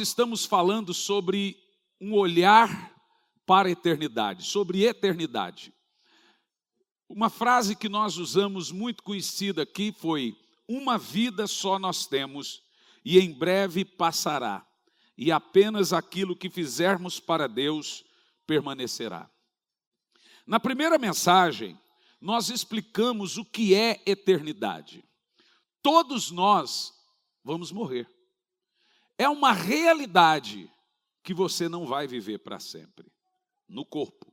estamos falando sobre um olhar para a eternidade, sobre eternidade. Uma frase que nós usamos muito conhecida aqui foi: Uma vida só nós temos, e em breve passará, e apenas aquilo que fizermos para Deus permanecerá. Na primeira mensagem, nós explicamos o que é eternidade. Todos nós vamos morrer. É uma realidade que você não vai viver para sempre no corpo.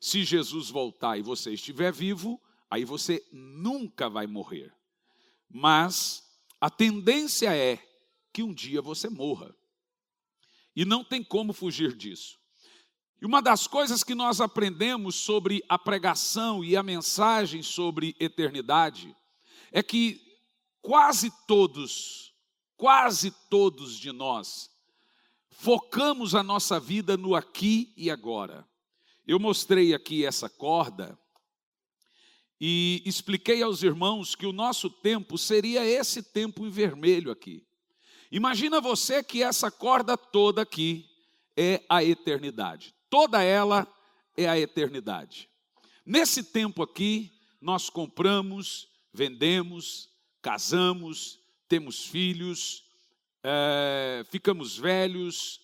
Se Jesus voltar e você estiver vivo, aí você nunca vai morrer. Mas a tendência é que um dia você morra. E não tem como fugir disso. E uma das coisas que nós aprendemos sobre a pregação e a mensagem sobre eternidade é que quase todos, quase todos de nós, focamos a nossa vida no aqui e agora. Eu mostrei aqui essa corda e expliquei aos irmãos que o nosso tempo seria esse tempo em vermelho aqui. Imagina você que essa corda toda aqui é a eternidade. Toda ela é a eternidade. Nesse tempo aqui, nós compramos, vendemos, casamos, temos filhos, é, ficamos velhos,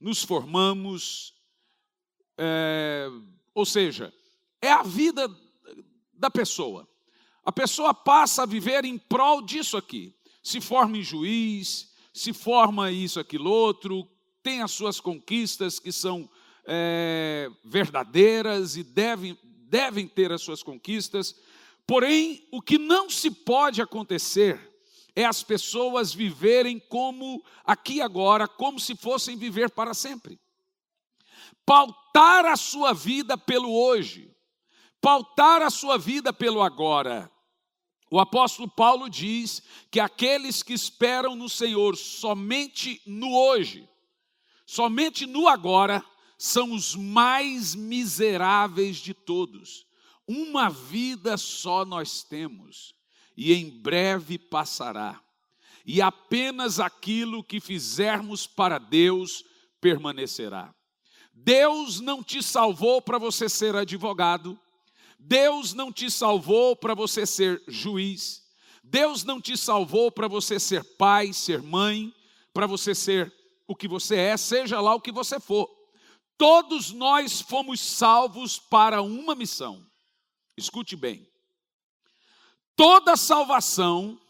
nos formamos, é, ou seja, é a vida da pessoa. A pessoa passa a viver em prol disso aqui. Se forma em juiz, se forma isso, aquilo, outro, tem as suas conquistas que são é, verdadeiras e devem, devem ter as suas conquistas. Porém, o que não se pode acontecer é as pessoas viverem como aqui agora, como se fossem viver para sempre pautar a sua vida pelo hoje, pautar a sua vida pelo agora. O apóstolo Paulo diz que aqueles que esperam no Senhor somente no hoje, somente no agora, são os mais miseráveis de todos. Uma vida só nós temos, e em breve passará, e apenas aquilo que fizermos para Deus permanecerá. Deus não te salvou para você ser advogado, Deus não te salvou para você ser juiz, Deus não te salvou para você ser pai, ser mãe, para você ser o que você é, seja lá o que você for. Todos nós fomos salvos para uma missão. Escute bem. Toda salvação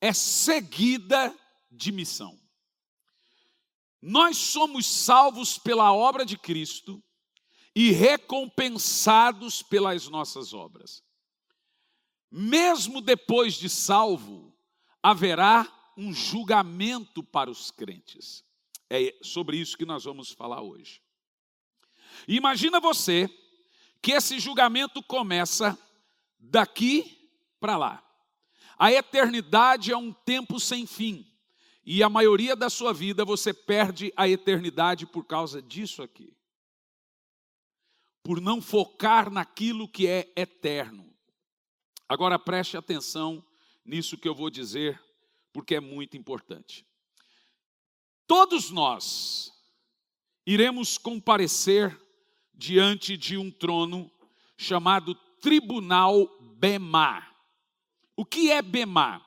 é seguida de missão. Nós somos salvos pela obra de Cristo e recompensados pelas nossas obras. Mesmo depois de salvo, haverá um julgamento para os crentes. É sobre isso que nós vamos falar hoje. Imagina você que esse julgamento começa daqui para lá. A eternidade é um tempo sem fim. E a maioria da sua vida você perde a eternidade por causa disso aqui. Por não focar naquilo que é eterno. Agora preste atenção nisso que eu vou dizer, porque é muito importante. Todos nós iremos comparecer diante de um trono chamado Tribunal Bema. O que é Bema?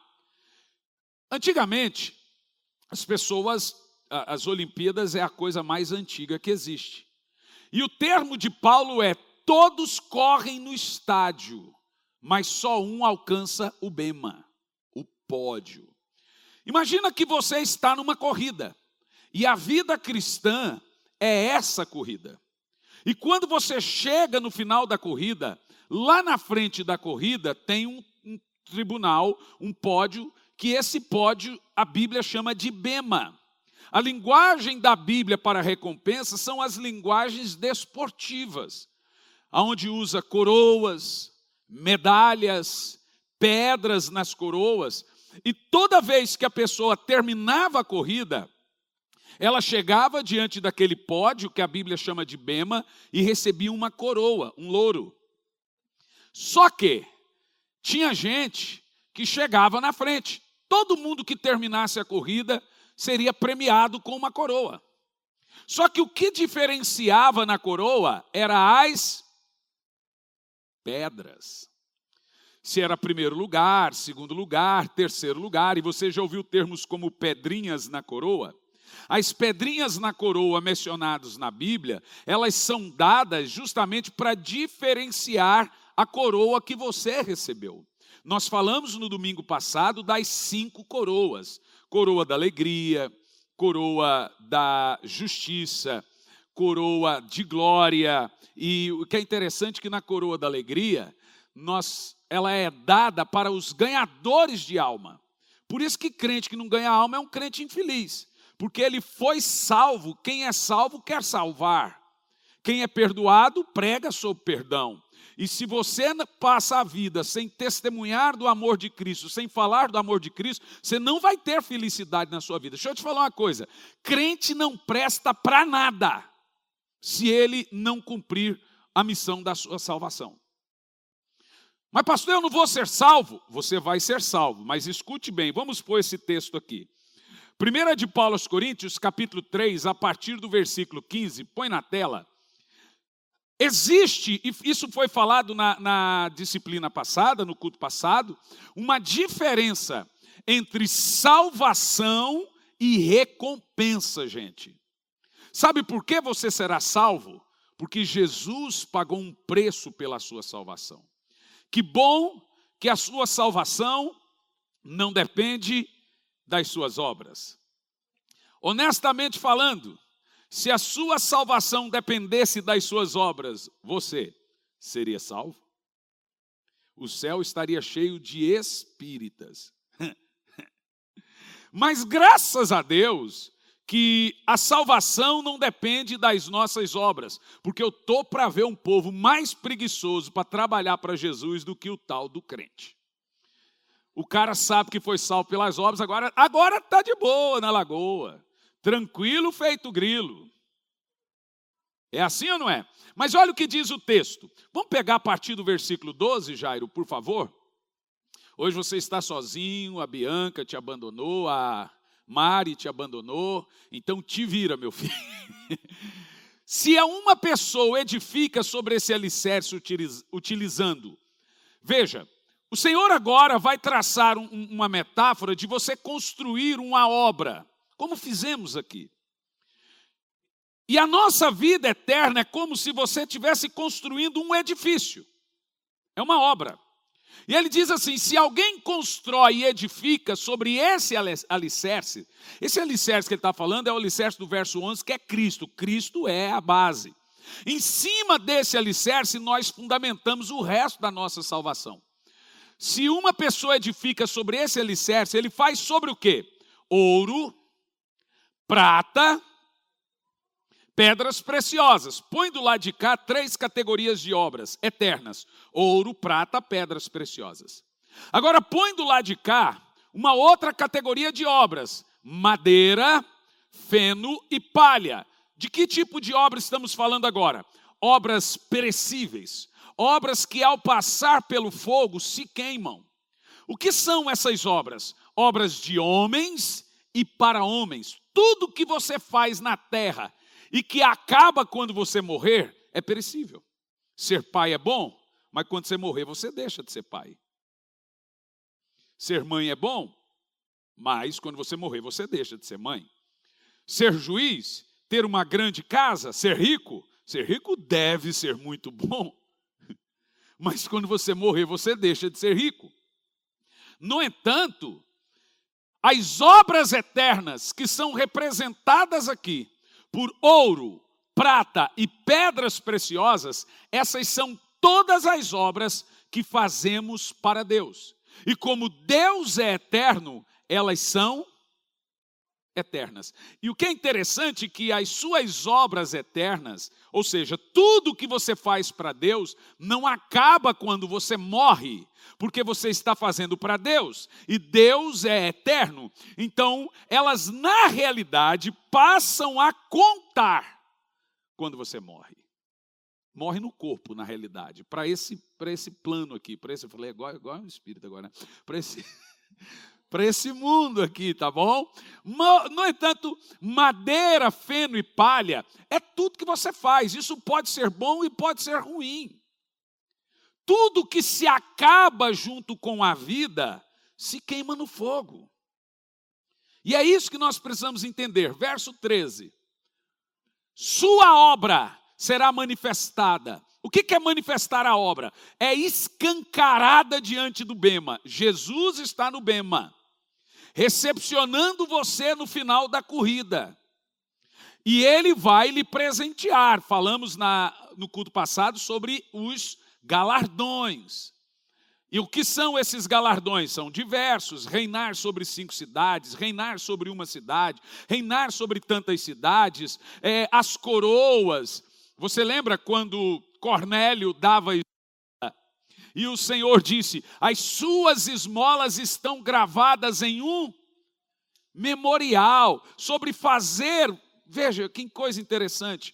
Antigamente, as pessoas, as Olimpíadas é a coisa mais antiga que existe. E o termo de Paulo é: todos correm no estádio, mas só um alcança o bema, o pódio. Imagina que você está numa corrida, e a vida cristã é essa corrida. E quando você chega no final da corrida, lá na frente da corrida tem um tribunal, um pódio, que esse pódio a Bíblia chama de bema. A linguagem da Bíblia para recompensa são as linguagens desportivas, aonde usa coroas, medalhas, pedras nas coroas, e toda vez que a pessoa terminava a corrida, ela chegava diante daquele pódio que a Bíblia chama de bema e recebia uma coroa, um louro. Só que tinha gente que chegava na frente. Todo mundo que terminasse a corrida seria premiado com uma coroa. Só que o que diferenciava na coroa era as pedras. Se era primeiro lugar, segundo lugar, terceiro lugar, e você já ouviu termos como pedrinhas na coroa? As pedrinhas na coroa mencionadas na Bíblia, elas são dadas justamente para diferenciar a coroa que você recebeu. Nós falamos no domingo passado das cinco coroas: coroa da alegria, coroa da justiça, coroa de glória. E o que é interessante é que na coroa da alegria, nós, ela é dada para os ganhadores de alma. Por isso que crente que não ganha alma é um crente infeliz, porque ele foi salvo, quem é salvo quer salvar. Quem é perdoado prega sobre perdão. E se você passa a vida sem testemunhar do amor de Cristo, sem falar do amor de Cristo, você não vai ter felicidade na sua vida. Deixa eu te falar uma coisa: crente não presta para nada se ele não cumprir a missão da sua salvação. Mas, pastor, eu não vou ser salvo? Você vai ser salvo, mas escute bem, vamos pôr esse texto aqui. 1 de Paulo aos Coríntios, capítulo 3, a partir do versículo 15, põe na tela. Existe, e isso foi falado na, na disciplina passada, no culto passado, uma diferença entre salvação e recompensa, gente. Sabe por que você será salvo? Porque Jesus pagou um preço pela sua salvação. Que bom que a sua salvação não depende das suas obras. Honestamente falando, se a sua salvação dependesse das suas obras, você seria salvo? O céu estaria cheio de espíritas. Mas graças a Deus, que a salvação não depende das nossas obras, porque eu estou para ver um povo mais preguiçoso para trabalhar para Jesus do que o tal do crente. O cara sabe que foi salvo pelas obras, agora agora está de boa na lagoa, tranquilo feito grilo. É assim ou não é? Mas olha o que diz o texto. Vamos pegar a partir do versículo 12, Jairo, por favor. Hoje você está sozinho, a Bianca te abandonou, a Mari te abandonou, então te vira, meu filho. Se a uma pessoa edifica sobre esse alicerce utilizando, veja, o Senhor agora vai traçar um, uma metáfora de você construir uma obra, como fizemos aqui. E a nossa vida eterna é como se você estivesse construindo um edifício, é uma obra. E ele diz assim: se alguém constrói e edifica sobre esse alicerce, esse alicerce que ele está falando é o alicerce do verso 11, que é Cristo. Cristo é a base. Em cima desse alicerce, nós fundamentamos o resto da nossa salvação. Se uma pessoa edifica sobre esse alicerce, ele faz sobre o quê? Ouro, prata, pedras preciosas. Põe do lado de cá três categorias de obras eternas: ouro, prata, pedras preciosas. Agora põe do lado de cá uma outra categoria de obras: madeira, feno e palha. De que tipo de obra estamos falando agora? Obras perecíveis, obras que ao passar pelo fogo se queimam. O que são essas obras? Obras de homens e para homens. Tudo que você faz na terra e que acaba quando você morrer, é perecível. Ser pai é bom, mas quando você morrer, você deixa de ser pai. Ser mãe é bom, mas quando você morrer, você deixa de ser mãe. Ser juiz, ter uma grande casa, ser rico, ser rico deve ser muito bom, mas quando você morrer, você deixa de ser rico. No entanto, as obras eternas que são representadas aqui por ouro, prata e pedras preciosas, essas são todas as obras que fazemos para Deus. E como Deus é eterno, elas são eternas. E o que é interessante é que as suas obras eternas, ou seja, tudo que você faz para Deus, não acaba quando você morre, porque você está fazendo para Deus, e Deus é eterno. Então, elas na realidade passam a contar quando você morre. Morre no corpo, na realidade, para esse, esse plano aqui, para esse, eu falei, igual, igual um espírito agora, né? para esse para esse mundo aqui, tá bom? No entanto, madeira, feno e palha é tudo que você faz. Isso pode ser bom e pode ser ruim. Tudo que se acaba junto com a vida se queima no fogo. E é isso que nós precisamos entender. Verso 13: Sua obra será manifestada. O que é manifestar a obra? É escancarada diante do Bema. Jesus está no Bema, recepcionando você no final da corrida. E ele vai lhe presentear. Falamos na, no culto passado sobre os galardões. E o que são esses galardões? São diversos: reinar sobre cinco cidades, reinar sobre uma cidade, reinar sobre tantas cidades, é, as coroas. Você lembra quando Cornélio dava e o Senhor disse: As suas esmolas estão gravadas em um memorial sobre fazer. Veja que coisa interessante.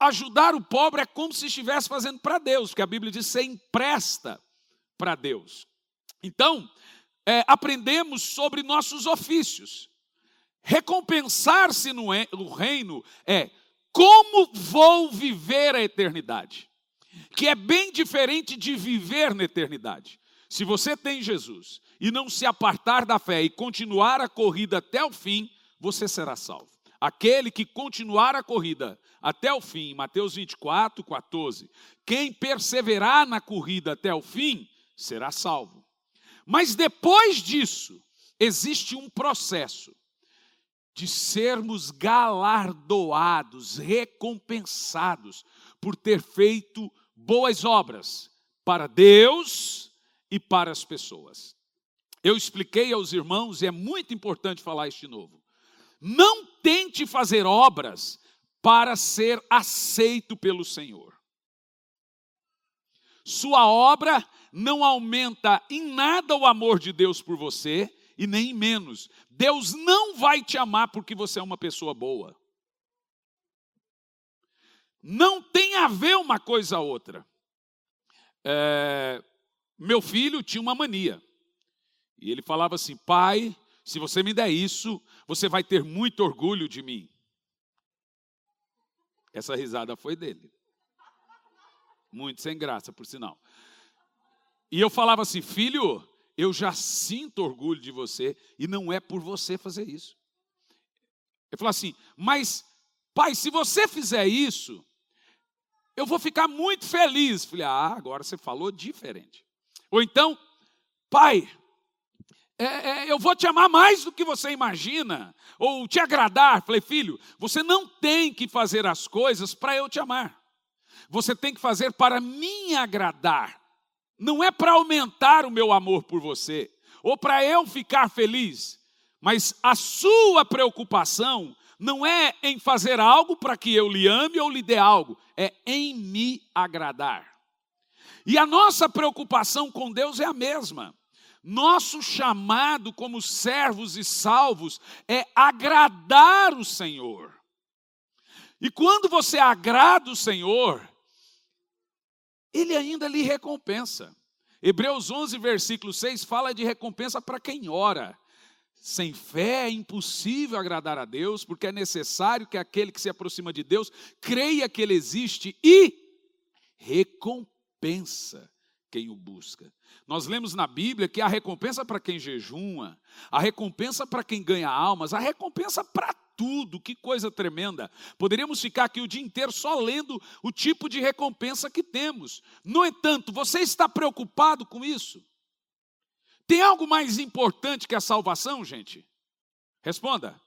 Ajudar o pobre é como se estivesse fazendo para Deus, porque a Bíblia diz: você empresta para Deus. Então, é, aprendemos sobre nossos ofícios. Recompensar-se no reino é como vou viver a eternidade, que é bem diferente de viver na eternidade. Se você tem Jesus e não se apartar da fé e continuar a corrida até o fim, você será salvo. Aquele que continuar a corrida até o fim, Mateus 24, 14. Quem perseverar na corrida até o fim, será salvo. Mas depois disso, existe um processo de sermos galardoados, recompensados por ter feito boas obras para Deus e para as pessoas. Eu expliquei aos irmãos, e é muito importante falar isso de novo. Não tente fazer obras para ser aceito pelo Senhor. Sua obra não aumenta em nada o amor de Deus por você e nem menos. Deus não vai te amar porque você é uma pessoa boa. Não tem a ver uma coisa a outra. É, meu filho tinha uma mania. E ele falava assim: pai, se você me der isso, você vai ter muito orgulho de mim. Essa risada foi dele. Muito sem graça, por sinal. E eu falava assim: filho, eu já sinto orgulho de você e não é por você fazer isso. Ele falou assim: mas, pai, se você fizer isso, eu vou ficar muito feliz. Falei: ah, agora você falou diferente. Ou então, pai, é, é, eu vou te amar mais do que você imagina, ou te agradar. Falei, filho, você não tem que fazer as coisas para eu te amar. Você tem que fazer para me agradar não é para aumentar o meu amor por você, ou para eu ficar feliz, mas a sua preocupação não é em fazer algo para que eu lhe ame ou lhe dê algo, é em me agradar. E a nossa preocupação com Deus é a mesma. Nosso chamado como servos e salvos é agradar o Senhor. E quando você agrada o Senhor, ele ainda lhe recompensa. Hebreus 11, versículo 6 fala de recompensa para quem ora. Sem fé é impossível agradar a Deus, porque é necessário que aquele que se aproxima de Deus creia que Ele existe e recompensa quem o busca. Nós lemos na Bíblia que há recompensa para quem jejuma, a recompensa para quem ganha almas, a recompensa para tudo, que coisa tremenda. Poderíamos ficar aqui o dia inteiro só lendo o tipo de recompensa que temos. No entanto, você está preocupado com isso? Tem algo mais importante que a salvação, gente? Responda.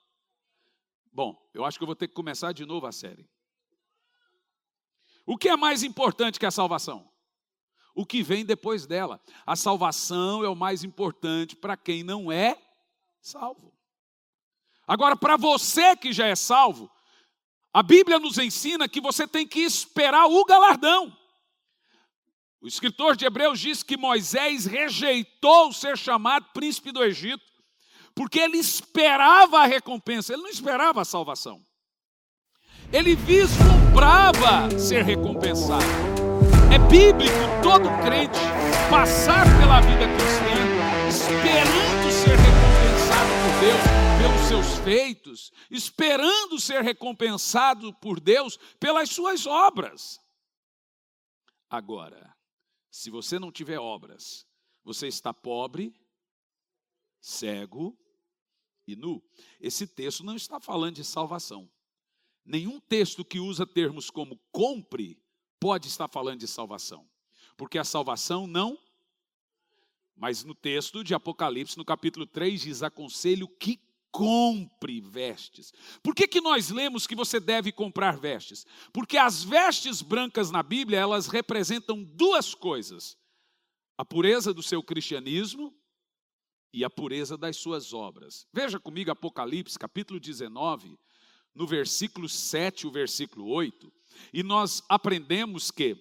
Bom, eu acho que eu vou ter que começar de novo a série. O que é mais importante que a salvação? O que vem depois dela. A salvação é o mais importante para quem não é salvo. Agora, para você que já é salvo, a Bíblia nos ensina que você tem que esperar o galardão. O escritor de Hebreus diz que Moisés rejeitou ser chamado príncipe do Egito, porque ele esperava a recompensa, ele não esperava a salvação. Ele vislumbrava ser recompensado. É bíblico todo crente passar pela vida cristã esperando ser recompensado Deus pelos seus feitos, esperando ser recompensado por Deus pelas suas obras. Agora, se você não tiver obras, você está pobre, cego e nu. Esse texto não está falando de salvação. Nenhum texto que usa termos como compre pode estar falando de salvação. Porque a salvação não. Mas no texto de Apocalipse, no capítulo 3, diz: aconselho que compre vestes. Por que, que nós lemos que você deve comprar vestes? Porque as vestes brancas na Bíblia, elas representam duas coisas: a pureza do seu cristianismo e a pureza das suas obras. Veja comigo Apocalipse, capítulo 19, no versículo 7 e o versículo 8, e nós aprendemos que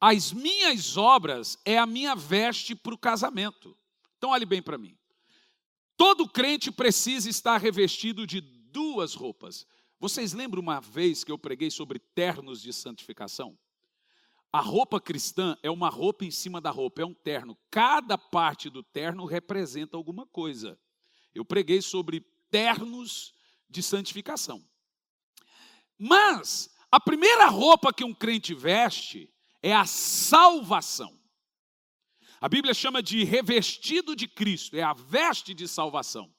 as minhas obras é a minha veste para o casamento. Então, olhe bem para mim. Todo crente precisa estar revestido de duas roupas. Vocês lembram uma vez que eu preguei sobre ternos de santificação? A roupa cristã é uma roupa em cima da roupa, é um terno. Cada parte do terno representa alguma coisa. Eu preguei sobre ternos de santificação. Mas a primeira roupa que um crente veste é a salvação. A Bíblia chama de revestido de Cristo, é a veste de salvação.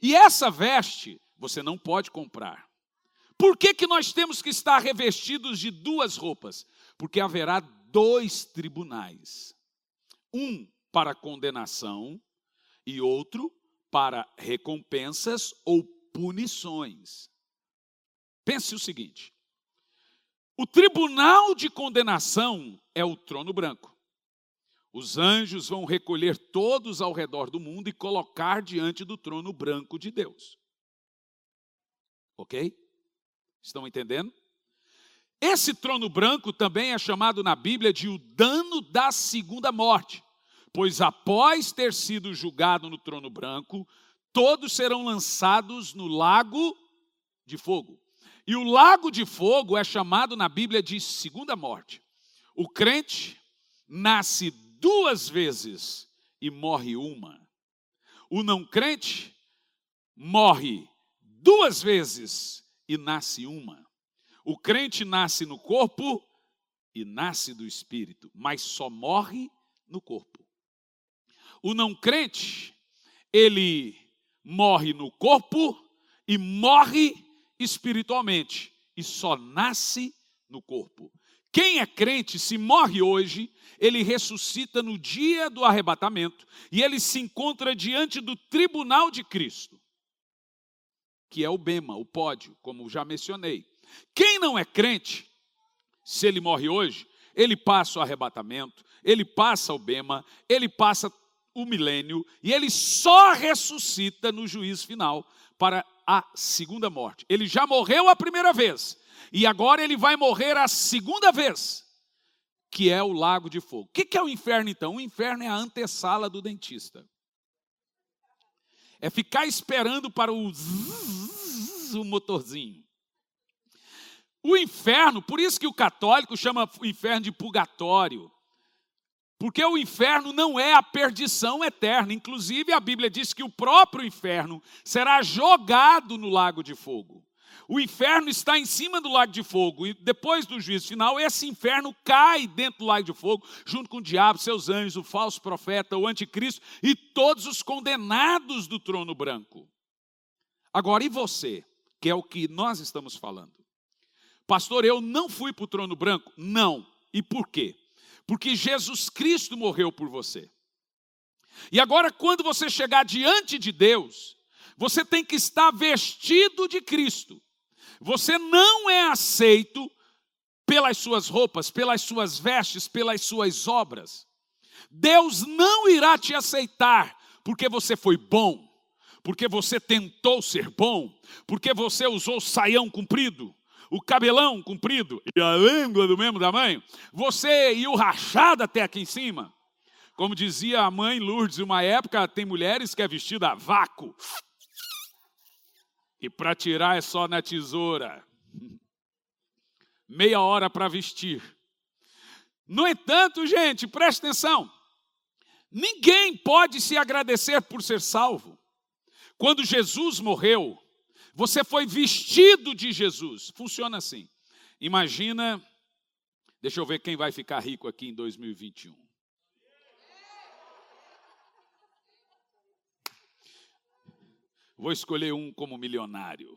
E essa veste você não pode comprar. Por que, que nós temos que estar revestidos de duas roupas? Porque haverá dois tribunais: um para condenação e outro para recompensas ou punições. Pense o seguinte: o tribunal de condenação é o trono branco. Os anjos vão recolher todos ao redor do mundo e colocar diante do trono branco de Deus. Ok? Estão entendendo? Esse trono branco também é chamado na Bíblia de o dano da segunda morte, pois após ter sido julgado no trono branco, todos serão lançados no lago de fogo. E o lago de fogo é chamado na Bíblia de segunda morte. O crente nasce duas vezes e morre uma. O não crente morre duas vezes e nasce uma. O crente nasce no corpo e nasce do espírito, mas só morre no corpo. O não crente, ele morre no corpo e morre espiritualmente e só nasce no corpo. Quem é crente, se morre hoje, ele ressuscita no dia do arrebatamento e ele se encontra diante do tribunal de Cristo, que é o Bema, o pódio, como já mencionei. Quem não é crente, se ele morre hoje, ele passa o arrebatamento, ele passa o Bema, ele passa o milênio e ele só ressuscita no juízo final para a segunda morte. Ele já morreu a primeira vez e agora ele vai morrer a segunda vez, que é o lago de fogo. O que é o inferno então? O inferno é a antessala do dentista. É ficar esperando para o, zzz, o motorzinho. O inferno, por isso que o católico chama o inferno de purgatório. Porque o inferno não é a perdição eterna. Inclusive, a Bíblia diz que o próprio inferno será jogado no lago de fogo. O inferno está em cima do lago de fogo, e depois do juízo final, esse inferno cai dentro do lago de fogo, junto com o diabo, seus anjos, o falso profeta, o anticristo e todos os condenados do trono branco. Agora, e você, que é o que nós estamos falando? Pastor, eu não fui para o trono branco? Não. E por quê? Porque Jesus Cristo morreu por você. E agora, quando você chegar diante de Deus, você tem que estar vestido de Cristo. Você não é aceito pelas suas roupas, pelas suas vestes, pelas suas obras. Deus não irá te aceitar porque você foi bom, porque você tentou ser bom, porque você usou saião comprido, o cabelão comprido e a língua do mesmo tamanho, você e o rachado até aqui em cima. Como dizia a mãe Lourdes, uma época tem mulheres que é vestida a vácuo. E para tirar é só na tesoura. Meia hora para vestir. No entanto, gente, preste atenção. Ninguém pode se agradecer por ser salvo. Quando Jesus morreu, você foi vestido de Jesus. Funciona assim. Imagina, deixa eu ver quem vai ficar rico aqui em 2021. Vou escolher um como milionário.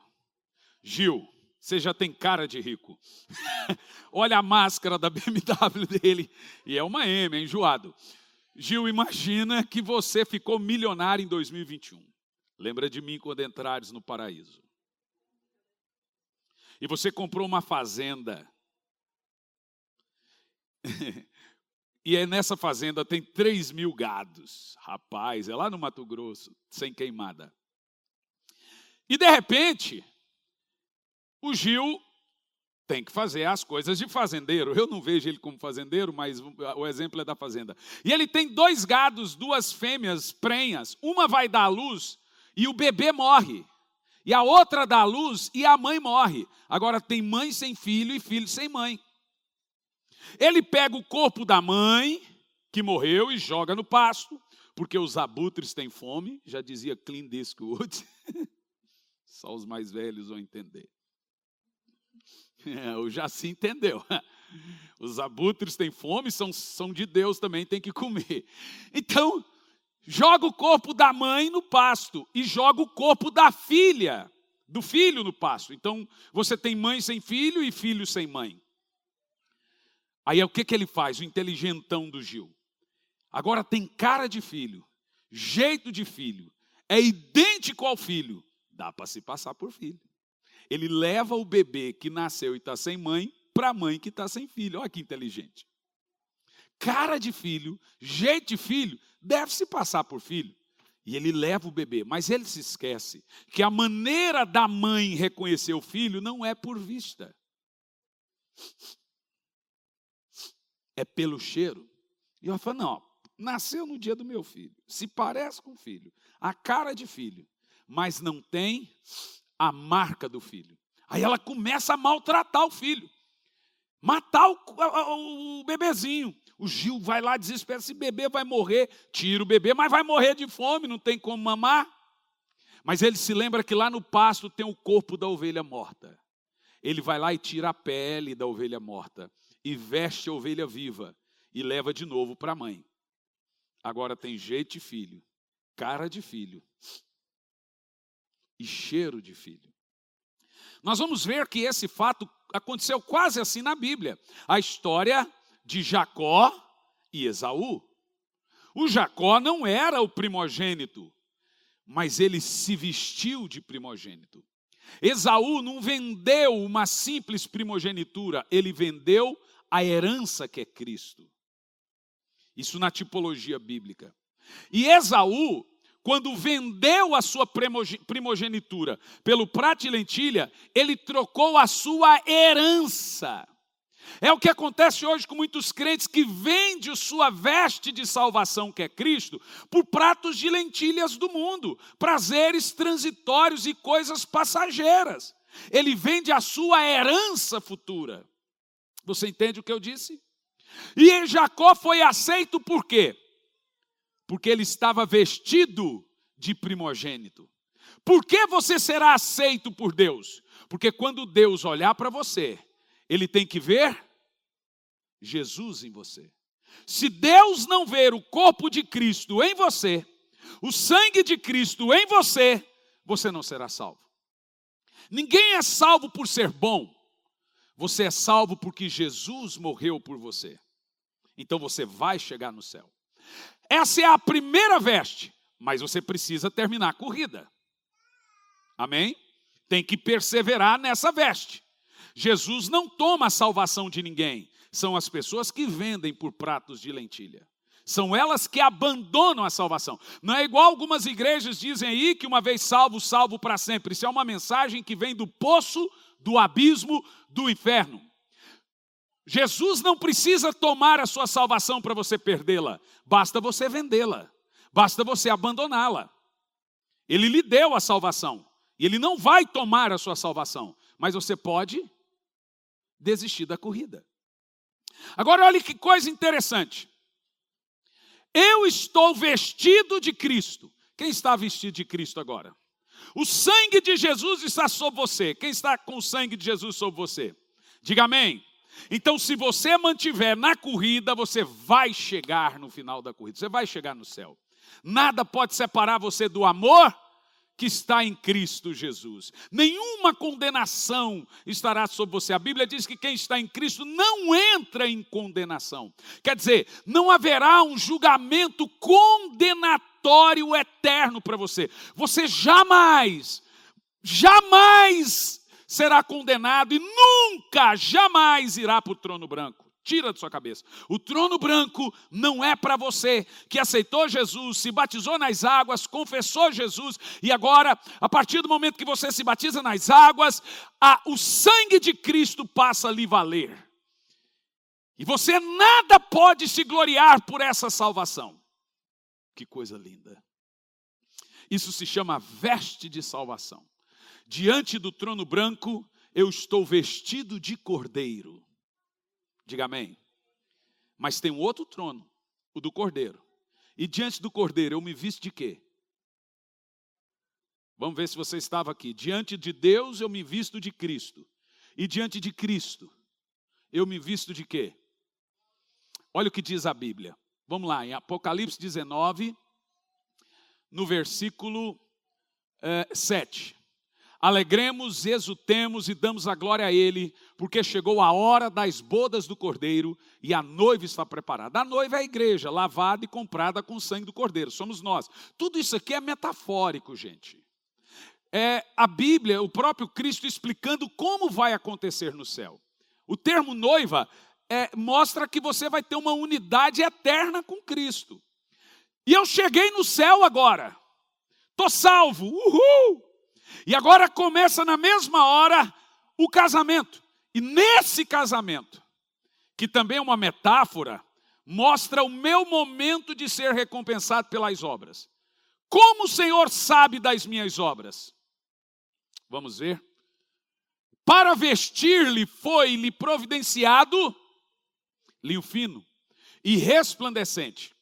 Gil, você já tem cara de rico. Olha a máscara da BMW dele. E é uma M, é enjoado. Gil, imagina que você ficou milionário em 2021. Lembra de mim quando entrares no paraíso. E você comprou uma fazenda. e é nessa fazenda tem 3 mil gados. Rapaz, é lá no Mato Grosso, sem queimada. E de repente, o Gil tem que fazer as coisas de fazendeiro. Eu não vejo ele como fazendeiro, mas o exemplo é da fazenda. E ele tem dois gados, duas fêmeas prenhas. Uma vai dar à luz e o bebê morre. E a outra dá à luz e a mãe morre. Agora tem mãe sem filho e filho sem mãe. Ele pega o corpo da mãe, que morreu, e joga no pasto, porque os abutres têm fome, já dizia Clint Eastwood. Só os mais velhos vão entender. É, o Jaci entendeu. Os abutres têm fome, são, são de Deus também, tem que comer. Então, joga o corpo da mãe no pasto e joga o corpo da filha, do filho no pasto. Então, você tem mãe sem filho e filho sem mãe. Aí o que, que ele faz? O inteligentão do Gil. Agora tem cara de filho, jeito de filho, é idêntico ao filho, Dá para se passar por filho. Ele leva o bebê que nasceu e está sem mãe para a mãe que está sem filho. Olha que inteligente. Cara de filho, jeito de filho, deve se passar por filho. E ele leva o bebê, mas ele se esquece que a maneira da mãe reconhecer o filho não é por vista, é pelo cheiro. E eu falo: não, nasceu no dia do meu filho, se parece com o filho, a cara de filho mas não tem a marca do filho. Aí ela começa a maltratar o filho, matar o, o, o bebezinho. O Gil vai lá desesperado, esse bebê vai morrer, tira o bebê, mas vai morrer de fome, não tem como mamar. Mas ele se lembra que lá no pasto tem o corpo da ovelha morta. Ele vai lá e tira a pele da ovelha morta e veste a ovelha viva e leva de novo para a mãe. Agora tem jeito de filho, cara de filho, e cheiro de filho. Nós vamos ver que esse fato aconteceu quase assim na Bíblia. A história de Jacó e Esaú. O Jacó não era o primogênito, mas ele se vestiu de primogênito. Esaú não vendeu uma simples primogenitura, ele vendeu a herança que é Cristo. Isso na tipologia bíblica. E Esaú quando vendeu a sua primogenitura pelo prato de lentilha, ele trocou a sua herança. É o que acontece hoje com muitos crentes que vendem sua veste de salvação, que é Cristo, por pratos de lentilhas do mundo, prazeres transitórios e coisas passageiras. Ele vende a sua herança futura. Você entende o que eu disse? E Jacó foi aceito por quê? Porque ele estava vestido de primogênito. Por que você será aceito por Deus? Porque quando Deus olhar para você, ele tem que ver Jesus em você. Se Deus não ver o corpo de Cristo em você, o sangue de Cristo em você, você não será salvo. Ninguém é salvo por ser bom. Você é salvo porque Jesus morreu por você. Então você vai chegar no céu. Essa é a primeira veste, mas você precisa terminar a corrida. Amém? Tem que perseverar nessa veste. Jesus não toma a salvação de ninguém, são as pessoas que vendem por pratos de lentilha. São elas que abandonam a salvação. Não é igual algumas igrejas dizem aí que uma vez salvo, salvo para sempre. Isso é uma mensagem que vem do poço, do abismo, do inferno. Jesus não precisa tomar a sua salvação para você perdê-la, basta você vendê-la, basta você abandoná-la. Ele lhe deu a salvação, e ele não vai tomar a sua salvação, mas você pode desistir da corrida. Agora, olhe que coisa interessante. Eu estou vestido de Cristo. Quem está vestido de Cristo agora? o sangue de Jesus está sobre você. Quem está com o sangue de Jesus sobre você? Diga amém. Então, se você mantiver na corrida, você vai chegar no final da corrida, você vai chegar no céu. Nada pode separar você do amor que está em Cristo Jesus. Nenhuma condenação estará sobre você. A Bíblia diz que quem está em Cristo não entra em condenação. Quer dizer, não haverá um julgamento condenatório eterno para você. Você jamais, jamais será condenado e nunca, jamais irá para o trono branco. Tira da sua cabeça. O trono branco não é para você que aceitou Jesus, se batizou nas águas, confessou Jesus e agora, a partir do momento que você se batiza nas águas, a, o sangue de Cristo passa a lhe valer. E você nada pode se gloriar por essa salvação. Que coisa linda. Isso se chama veste de salvação. Diante do trono branco, eu estou vestido de cordeiro. Diga amém. Mas tem um outro trono, o do cordeiro. E diante do cordeiro eu me visto de quê? Vamos ver se você estava aqui. Diante de Deus eu me visto de Cristo. E diante de Cristo eu me visto de quê? Olha o que diz a Bíblia. Vamos lá, em Apocalipse 19, no versículo é, eh, 7. Alegremos, exultemos e damos a glória a Ele, porque chegou a hora das bodas do Cordeiro e a noiva está preparada. A noiva é a igreja, lavada e comprada com o sangue do Cordeiro, somos nós. Tudo isso aqui é metafórico, gente. É a Bíblia, o próprio Cristo explicando como vai acontecer no céu. O termo noiva é, mostra que você vai ter uma unidade eterna com Cristo. E eu cheguei no céu agora, estou salvo, uhul! E agora começa na mesma hora o casamento. E nesse casamento, que também é uma metáfora, mostra o meu momento de ser recompensado pelas obras. Como o Senhor sabe das minhas obras? Vamos ver. Para vestir-lhe foi-lhe providenciado linho fino e resplandecente.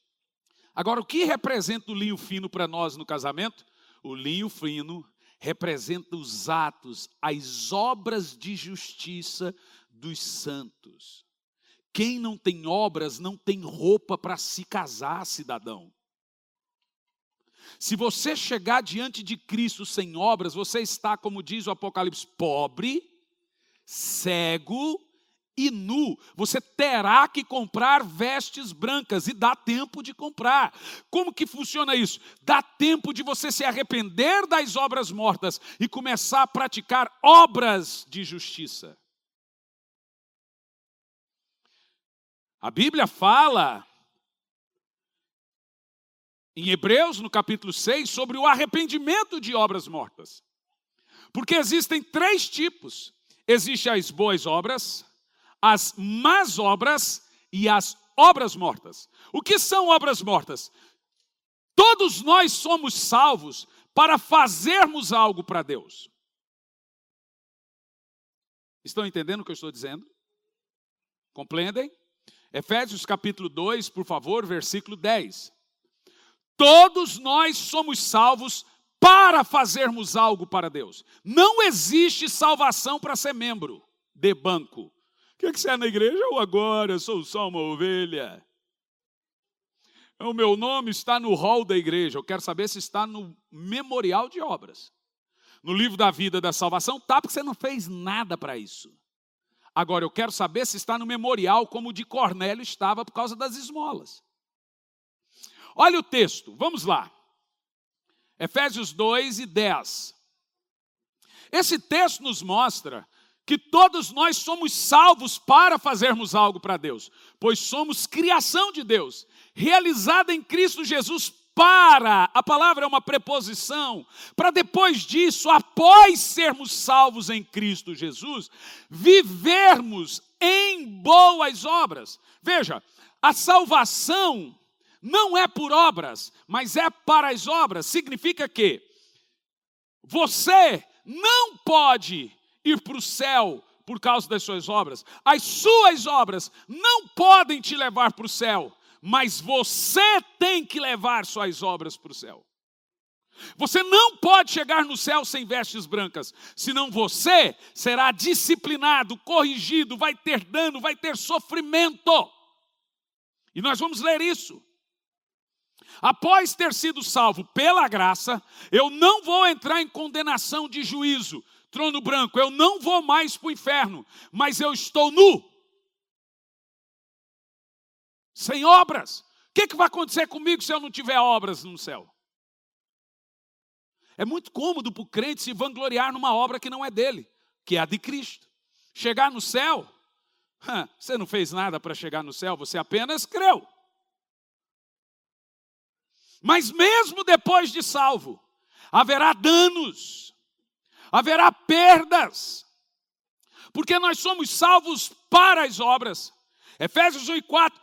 Agora, o que representa o linho fino para nós no casamento? O linho fino representa os atos, as obras de justiça dos santos. Quem não tem obras não tem roupa para se casar, cidadão. Se você chegar diante de Cristo sem obras, você está, como diz o Apocalipse, pobre, cego e nu. Você terá que comprar vestes brancas e dá tempo de comprar. Como que funciona isso? Dá tempo de você se arrepender das obras mortas e começar a praticar obras de justiça. A Bíblia fala em Hebreus, no capítulo 6, sobre o arrependimento de obras mortas. Porque existem três tipos: existem as boas obras, as más obras e as obras mortas. O que são obras mortas? Todos nós somos salvos para fazermos algo para Deus. Estão entendendo o que eu estou dizendo? Compreendem? Efésios capítulo 2, por favor, versículo 10. Todos nós somos salvos para fazermos algo para Deus. Não existe salvação para ser membro de banco. O que, é que você é na igreja? ou agora sou só uma ovelha. O meu nome está no hall da igreja. Eu quero saber se está no memorial de obras. No livro da vida da salvação, tá, porque você não fez nada para isso. Agora, eu quero saber se está no memorial, como o de Cornélio estava por causa das esmolas. Olha o texto, vamos lá. Efésios 2 e 10. Esse texto nos mostra que todos nós somos salvos para fazermos algo para Deus, pois somos criação de Deus, realizada em Cristo Jesus para, a palavra é uma preposição, para depois disso, após sermos salvos em Cristo Jesus, vivermos em boas obras. Veja, a salvação não é por obras, mas é para as obras. Significa que você não pode ir para o céu por causa das suas obras. As suas obras não podem te levar para o céu, mas você tem que levar suas obras para o céu. Você não pode chegar no céu sem vestes brancas, senão você será disciplinado, corrigido, vai ter dano, vai ter sofrimento. E nós vamos ler isso. Após ter sido salvo pela graça, eu não vou entrar em condenação de juízo, trono branco, eu não vou mais para o inferno, mas eu estou nu, sem obras. O que, que vai acontecer comigo se eu não tiver obras no céu? É muito cômodo para o crente se vangloriar numa obra que não é dele, que é a de Cristo. Chegar no céu, você não fez nada para chegar no céu, você apenas creu. Mas mesmo depois de salvo, haverá danos, haverá perdas, porque nós somos salvos para as obras. Efésios 1 e 4,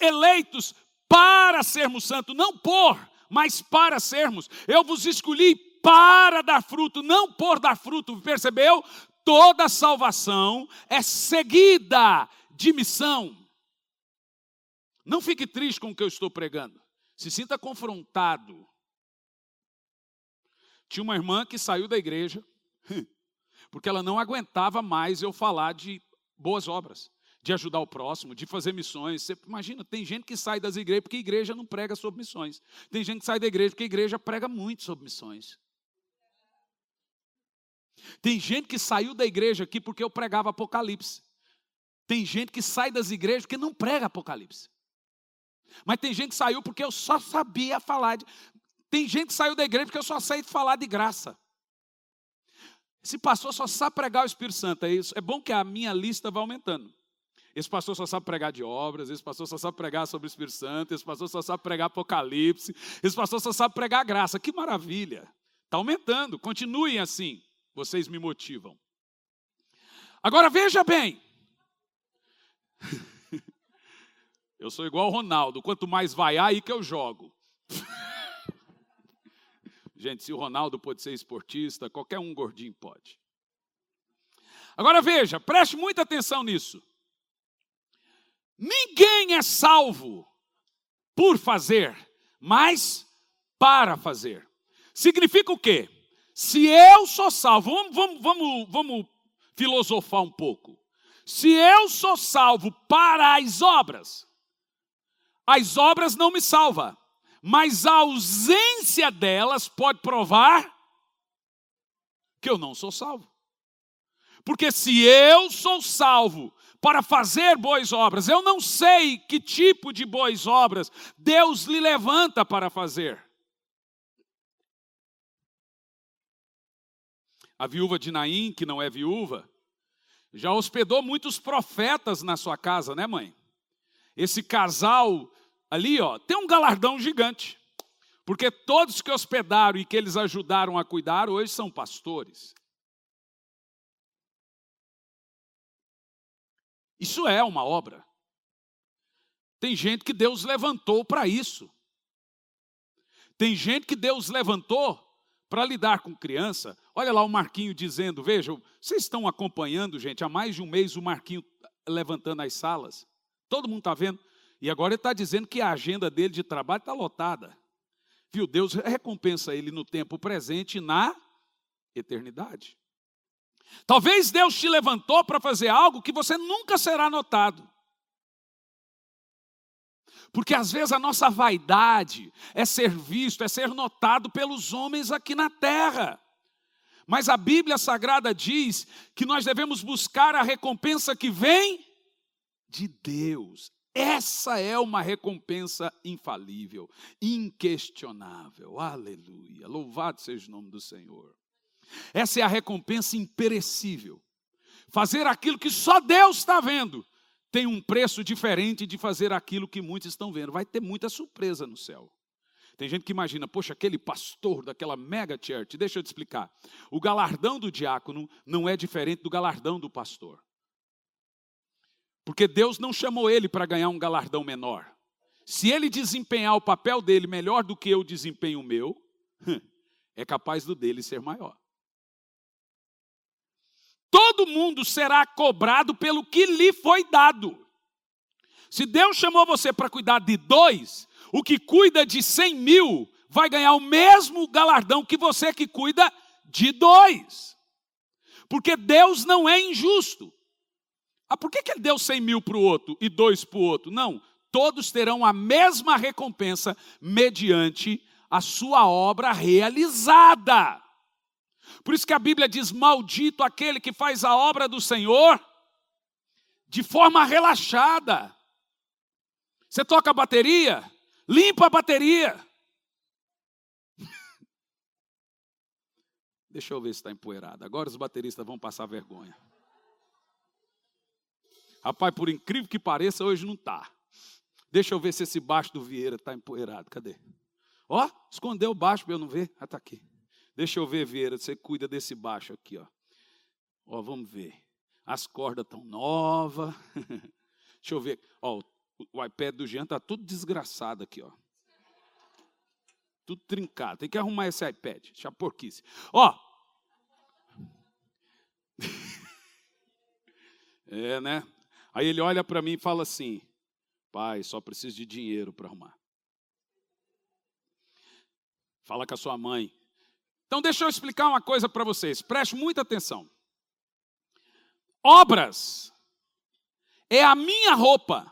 eleitos para sermos santos, não por, mas para sermos. Eu vos escolhi para dar fruto, não por dar fruto, percebeu? Toda salvação é seguida de missão. Não fique triste com o que eu estou pregando. Se sinta confrontado. Tinha uma irmã que saiu da igreja, porque ela não aguentava mais eu falar de boas obras de ajudar o próximo, de fazer missões. Você imagina, tem gente que sai das igrejas porque a igreja não prega sobre missões. Tem gente que sai da igreja porque a igreja prega muito sobre missões. Tem gente que saiu da igreja aqui porque eu pregava Apocalipse. Tem gente que sai das igrejas porque não prega Apocalipse. Mas tem gente que saiu porque eu só sabia falar de. Tem gente que saiu da igreja porque eu só sei falar de graça. Esse pastor só sabe pregar o Espírito Santo, é isso. É bom que a minha lista vá aumentando. Esse pastor só sabe pregar de obras, esse pastor só sabe pregar sobre o Espírito Santo, esse pastor só sabe pregar Apocalipse, esse pastor só sabe pregar graça. Que maravilha! Está aumentando, continuem assim, vocês me motivam. Agora veja bem. Eu sou igual o Ronaldo, quanto mais vai aí que eu jogo. Gente, se o Ronaldo pode ser esportista, qualquer um gordinho pode. Agora veja, preste muita atenção nisso. Ninguém é salvo por fazer, mas para fazer. Significa o quê? Se eu sou salvo, vamos, vamos, vamos, vamos filosofar um pouco. Se eu sou salvo para as obras, as obras não me salvam, mas a ausência delas pode provar que eu não sou salvo. Porque se eu sou salvo para fazer boas obras. Eu não sei que tipo de boas obras Deus lhe levanta para fazer. A viúva de Naim, que não é viúva, já hospedou muitos profetas na sua casa, né, mãe? Esse casal ali, ó, tem um galardão gigante. Porque todos que hospedaram e que eles ajudaram a cuidar hoje são pastores. Isso é uma obra. Tem gente que Deus levantou para isso. Tem gente que Deus levantou para lidar com criança. Olha lá o Marquinho dizendo: vejam, vocês estão acompanhando, gente, há mais de um mês o Marquinho levantando as salas. Todo mundo está vendo. E agora ele está dizendo que a agenda dele de trabalho está lotada. Viu? Deus recompensa ele no tempo presente e na eternidade. Talvez Deus te levantou para fazer algo que você nunca será notado. Porque às vezes a nossa vaidade é ser visto, é ser notado pelos homens aqui na terra. Mas a Bíblia Sagrada diz que nós devemos buscar a recompensa que vem de Deus. Essa é uma recompensa infalível, inquestionável. Aleluia. Louvado seja o nome do Senhor. Essa é a recompensa imperecível. Fazer aquilo que só Deus está vendo tem um preço diferente de fazer aquilo que muitos estão vendo. Vai ter muita surpresa no céu. Tem gente que imagina, poxa, aquele pastor daquela mega church, deixa eu te explicar. O galardão do diácono não é diferente do galardão do pastor. Porque Deus não chamou ele para ganhar um galardão menor. Se ele desempenhar o papel dele melhor do que eu desempenho o meu, é capaz do dele ser maior todo mundo será cobrado pelo que lhe foi dado. Se Deus chamou você para cuidar de dois, o que cuida de cem mil vai ganhar o mesmo galardão que você que cuida de dois. Porque Deus não é injusto. Ah, por que, que ele deu 100 mil para o outro e dois para o outro? Não, todos terão a mesma recompensa mediante a sua obra realizada. Por isso que a Bíblia diz: Maldito aquele que faz a obra do Senhor de forma relaxada. Você toca a bateria, limpa a bateria. Deixa eu ver se está empoeirado. Agora os bateristas vão passar vergonha. Rapaz, por incrível que pareça, hoje não está. Deixa eu ver se esse baixo do Vieira está empoeirado. Cadê? Ó, escondeu o baixo para eu não ver. Ah, está aqui. Deixa eu ver, Vieira, você cuida desse baixo aqui, ó. Ó, vamos ver. As cordas estão novas. Deixa eu ver. Ó, o iPad do Jean está tudo desgraçado aqui, ó. Tudo trincado. Tem que arrumar esse iPad. Chaporquice. Ó. É, né? Aí ele olha para mim e fala assim: Pai, só preciso de dinheiro para arrumar. Fala com a sua mãe. Então, deixa eu explicar uma coisa para vocês, preste muita atenção. Obras é a minha roupa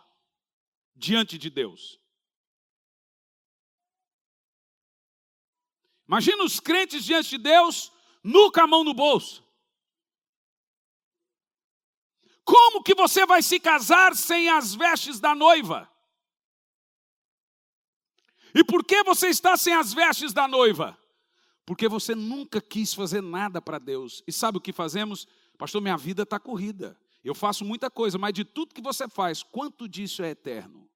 diante de Deus. Imagina os crentes diante de Deus, nunca a mão no bolso. Como que você vai se casar sem as vestes da noiva? E por que você está sem as vestes da noiva? Porque você nunca quis fazer nada para Deus. E sabe o que fazemos? Pastor, minha vida está corrida. Eu faço muita coisa, mas de tudo que você faz, quanto disso é eterno?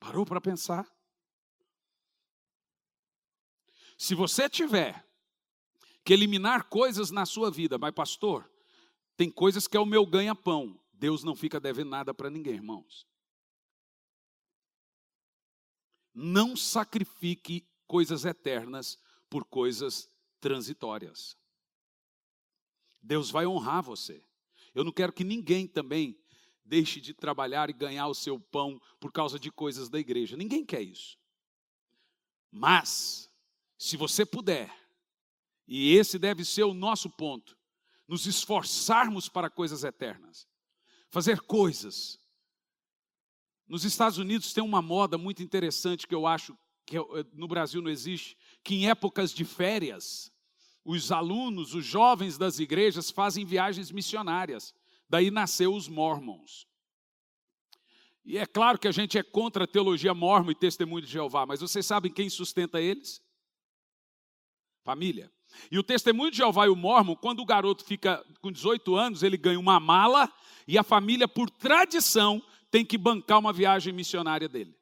Parou para pensar? Se você tiver que eliminar coisas na sua vida, mas pastor, tem coisas que é o meu ganha-pão. Deus não fica devendo nada para ninguém, irmãos. Não sacrifique coisas eternas por coisas transitórias. Deus vai honrar você. Eu não quero que ninguém também deixe de trabalhar e ganhar o seu pão por causa de coisas da igreja. Ninguém quer isso. Mas, se você puder, e esse deve ser o nosso ponto, nos esforçarmos para coisas eternas, fazer coisas. Nos Estados Unidos tem uma moda muito interessante que eu acho que no Brasil não existe, que em épocas de férias, os alunos, os jovens das igrejas fazem viagens missionárias. Daí nasceu os Mormons. E é claro que a gente é contra a teologia mormon e testemunho de Jeová, mas vocês sabem quem sustenta eles? Família. E o testemunho de Jeová e o Mormon, quando o garoto fica com 18 anos, ele ganha uma mala e a família, por tradição, tem que bancar uma viagem missionária dele.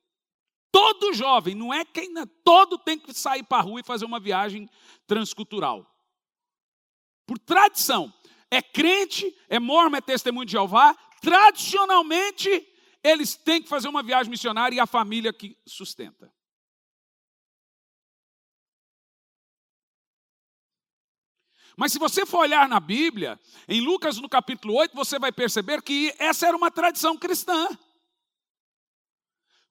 Todo jovem, não é quem, todo tem que sair para a rua e fazer uma viagem transcultural. Por tradição. É crente, é mormon, é testemunho de Jeová, tradicionalmente eles têm que fazer uma viagem missionária e a família que sustenta. Mas se você for olhar na Bíblia, em Lucas no capítulo 8, você vai perceber que essa era uma tradição cristã.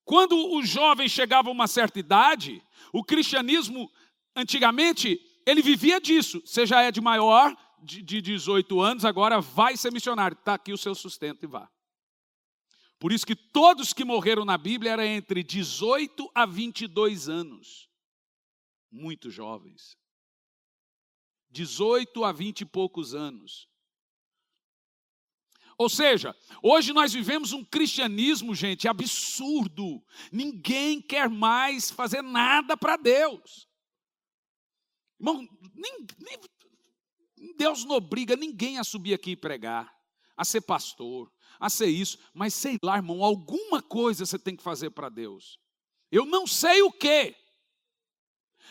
Quando os jovens chegavam a uma certa idade, o cristianismo, antigamente, ele vivia disso. Você já é de maior, de, de 18 anos, agora vai ser missionário. Está aqui o seu sustento e vá. Por isso que todos que morreram na Bíblia eram entre 18 a 22 anos. Muito jovens. 18 a 20 e poucos anos. Ou seja, hoje nós vivemos um cristianismo, gente, absurdo. Ninguém quer mais fazer nada para Deus. Irmão, nem, nem, Deus não obriga ninguém a subir aqui e pregar, a ser pastor, a ser isso, mas sei lá, irmão, alguma coisa você tem que fazer para Deus. Eu não sei o que,